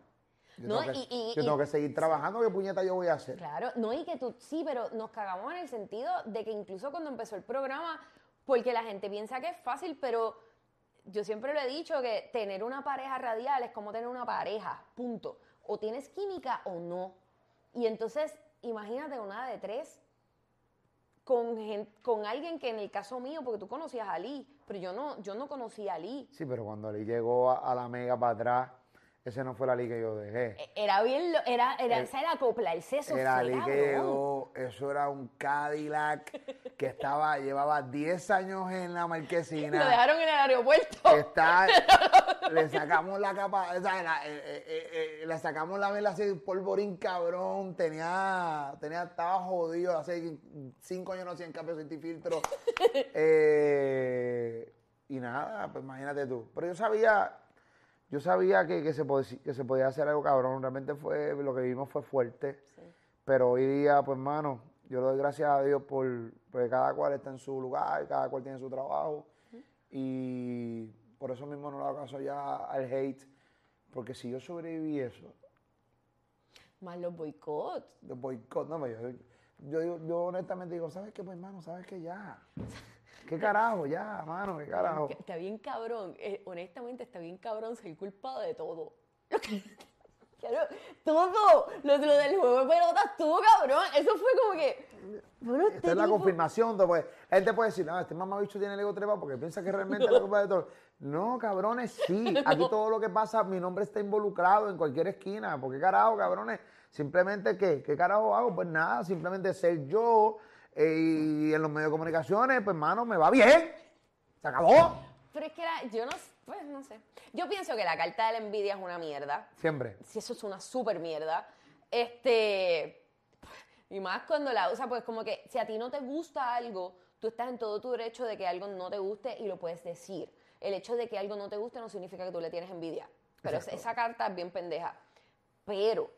yo, No, tengo, que, y- y- yo y- tengo que seguir trabajando, ¿qué puñeta yo voy a hacer? Claro, no, y que tú, sí, pero nos cagamos en el sentido de que incluso cuando empezó el programa, porque la gente piensa que es fácil, pero yo siempre lo he dicho que tener una pareja radial es como tener una pareja, punto. O tienes química o no. Y entonces, imagínate una de tres con, con alguien que en el caso mío, porque tú conocías a Lee, pero yo no, yo no conocía a Lee. Sí, pero cuando Ali llegó a, a la mega para atrás, ese no fue la Ali que yo dejé. E- Era bien, era, era, El- esa era acoplarse, eso Era llegó, eso era un Cadillac que estaba, *laughs* llevaba 10 años en la marquesina. Lo dejaron en el aeropuerto. Está, *laughs* le sacamos la capa, o sea, la- eh, eh, eh, eh, le sacamos la vela así, polvorín cabrón, tenía, tenía, estaba jodido, hace cinco años no hacían cambio sin filtro. *laughs* Eh, y nada, pues imagínate tú. Pero yo sabía, yo sabía que, que se podía, que se podía hacer algo cabrón, realmente fue, lo que vivimos fue fuerte. Pero hoy día, pues hermano, yo le doy gracias a Dios por, porque cada cual está en su lugar, cada cual tiene su trabajo. Y por eso mismo no le hago caso ya al hate. Porque si yo sobreviví eso, Más los boicots. de boicot, no, yo, yo, yo, yo honestamente digo, ¿sabes qué, pues hermano? ¿Sabes qué? Ya. ¿Qué carajo? Ya, mano, ¿qué carajo? Está bien cabrón, eh, honestamente está bien cabrón ser culpado de todo. Claro, *laughs* todo. Lo, lo del juego de pelotas estuvo cabrón. Eso fue como que. Bueno, este Esta es la tipo- confirmación. ¿no? Pues, él te puede decir, no, este mamabicho tiene el ego trepado porque piensa que realmente es la culpa de todo. No, cabrones, sí. *laughs* Aquí todo lo que pasa, mi nombre está involucrado en cualquier esquina. ¿Por qué carajo, cabrones? Simplemente, ¿qué? ¿Qué carajo hago? Pues nada, simplemente ser yo. Eh, y en los medios de comunicaciones, pues, mano, me va bien. Se acabó. Pero es que la- yo no, pues no sé. Yo pienso que la carta de la envidia es una mierda. Siempre. Si eso es una super mierda. Este. Y más cuando la usa, pues como que si a ti no te gusta algo, tú estás en todo tu derecho de que algo no te guste y lo puedes decir. El hecho de que algo no te guste no significa que tú le tienes envidia. Pero Exacto. esa carta es bien pendeja. Pero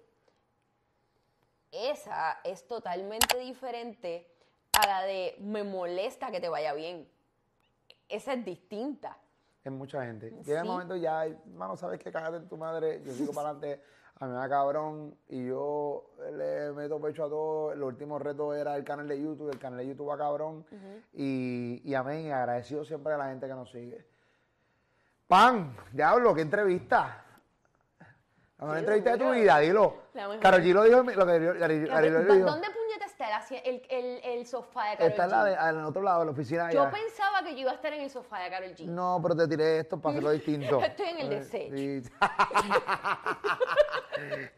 esa es totalmente diferente a la de me molesta que te vaya bien. Esa es distinta. Es mucha gente. Llega el Sí. momento ya, mano, ¿sabes qué? Cágate en tu madre. Yo sigo para adelante. A mí me da cabrón y yo le meto pecho a todo. El último reto era el canal de YouTube. El canal de YouTube va cabrón. y, y amén. Agradecido siempre a la gente que nos sigue. Pan, diablo, qué entrevista. La mejor entrevista de tu vida, dilo. Karol G lo dijo, lo que. ¿Dónde puñeta está el, el, el, el sofá de Está en G? la de- al otro lado de la oficina. Yo allá. pensaba que yo iba a estar en el sofá de Karol G. No, pero te tiré esto para hacerlo distinto. *laughs* Estoy en el desecho. Sí.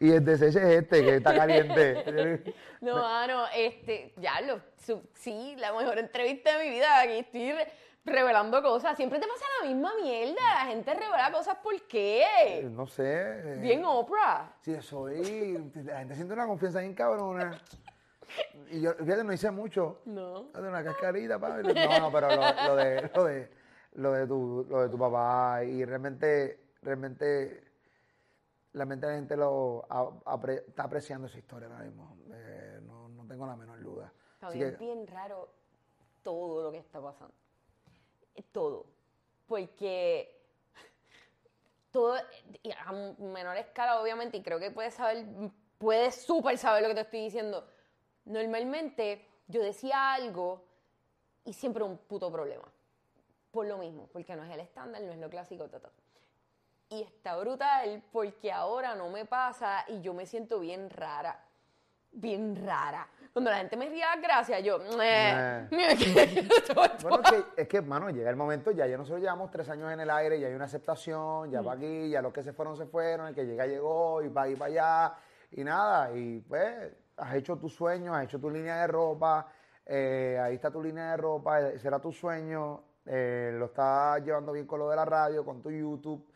*laughs* y el desecho es este, que está caliente. *laughs* No, mano, este, ya lo, sí, la mejor entrevista de mi vida. Aquí estoy re- revelando cosas. Siempre te pasa la misma mierda. La gente revela cosas, ¿por qué? no sé. Bien Oprah. Sí, soy. La gente siente una confianza bien cabrona. Y yo, fíjate, no hice mucho. No. De una cascarita, pa. No, no, pero lo, lo de, lo, de, lo, de tu, lo de tu papá. Y realmente, realmente, realmente la gente lo apre- está apreciando esa historia ahora mismo. Eh, no, no tengo la menor duda. Así También que, es bien raro todo lo que está pasando. Eh, Todo. Porque todo, a menor escala obviamente, y creo que puedes saber, puedes súper saber lo que te estoy diciendo. Normalmente yo decía algo y siempre un puto problema. Por lo mismo, porque no es el estándar, no es lo clásico, ta, ta. Y está brutal porque ahora no me pasa y yo me siento bien rara. Bien rara. Cuando la gente me ría gracias, yo. "Meh". *laughs* *laughs* Bueno, es que, es que, mano, llega el momento, ya, ya nosotros llevamos tres años en el aire, ya hay una aceptación, ya para aquí, ya los que se fueron, se fueron, el que llega, llegó, y va y para allá, y nada, y pues, has hecho tu sueño, has hecho tu línea de ropa, eh, ahí está tu línea de ropa, ese era tu sueño, eh, lo estás llevando bien con lo de la radio, con tu YouTube,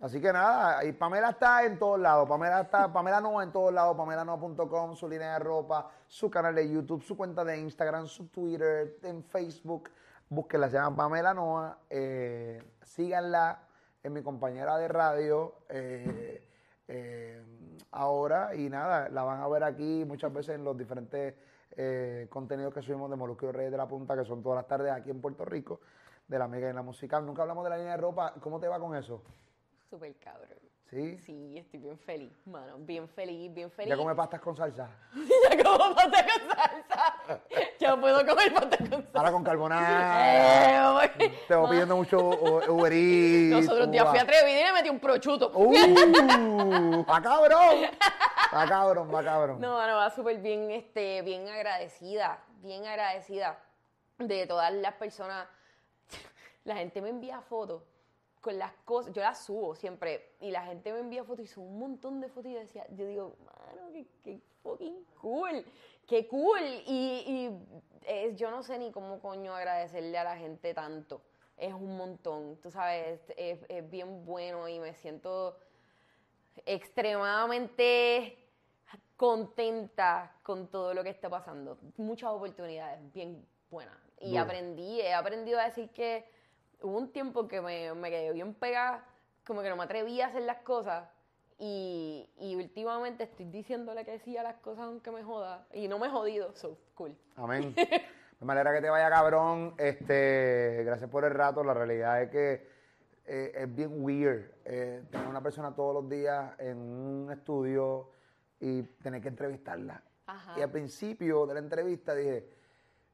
Así que nada, y Pamela está en todos lados. Pamela está, Pamela Nova en todos lados, pamelanoa.com, su línea de ropa, su canal de YouTube, su cuenta de Instagram, su Twitter, en Facebook. Búsquenla, se llama Pamela Noa. Eh, síganla, es mi compañera de radio. eh, eh, ahora y nada, la van a ver aquí muchas veces en los diferentes eh, contenidos que subimos de Molusco y Reyes de la Punta, que son todas las tardes aquí en Puerto Rico, de la Mega y la Musical. Nunca hablamos de la línea de ropa. ¿Cómo te va con eso? Súper cabrón. ¿Sí? Sí, estoy bien feliz, mano. Bien feliz, bien feliz. ¿Ya come pastas con salsa? *laughs* ya como pasta con salsa. ya puedo comer pasta con salsa. Ahora con carbonara. Eh. Te voy pidiendo mucho Uber Eats, Los otros días uva. fui atrevida y le metí un prochuto. ¡Uh! ¡Va cabrón! ¡Va cabrón, va cabrón! No, no, va súper bien, este, bien agradecida, bien agradecida de todas las personas. La gente me envía fotos con las cosas, yo las subo siempre, y la gente me envía fotos y son un montón de fotos y yo decía, yo digo, mano, qué, qué fucking cool, qué cool. Y, y, eh, yo no sé ni cómo coño agradecerle a la gente tanto. Es un montón, tú sabes, es, es bien bueno y me siento extremadamente contenta con todo lo que está pasando. Muchas oportunidades bien buenas. Y Duro. aprendí, he aprendido a decir que hubo un tiempo que me, me quedé bien pegada, como que no me atrevía a hacer las cosas. Y, y últimamente estoy diciéndole que sí a las cosas aunque me joda. Y no me he jodido, so cool. Amén. *laughs* De manera que te vaya cabrón. Este, gracias por el rato. La realidad es que eh, es bien weird eh, tener una persona todos los días en un estudio y tener que entrevistarla. Ajá. Y al principio de la entrevista dije,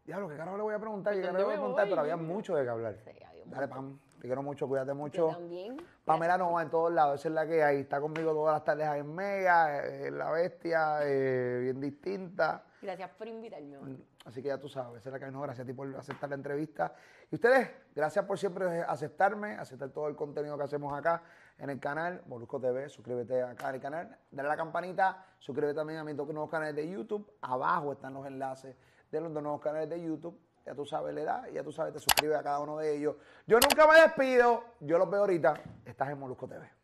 diablo, ¿qué carajo le voy a preguntar? ¿Qué ¿Por carajo le voy a preguntar? voy? Pero había mucho de qué hablar. Sí, Dale. Pam. Te quiero mucho, cuídate Yo mucho. también. Pamela no va en todos lados, esa es la que hay. Está conmigo todas las tardes ahí en Mega, eh, la bestia, eh, bien distinta. Gracias por invitarme. mano. Así que ya tú sabes, esa es la que hay. No, gracias a ti por aceptar la entrevista. Y ustedes, gracias por siempre aceptarme, aceptar todo el contenido que hacemos acá en el canal, Molusco TV, suscríbete acá al canal, dale a la campanita, suscríbete también a mis dos nuevos canales de YouTube. Abajo están los enlaces de los dos nuevos canales de YouTube. Ya tú sabes la edad, ya tú sabes, te suscribes a cada uno de ellos. Yo nunca me despido, yo los veo ahorita. Estás en Molusco TV.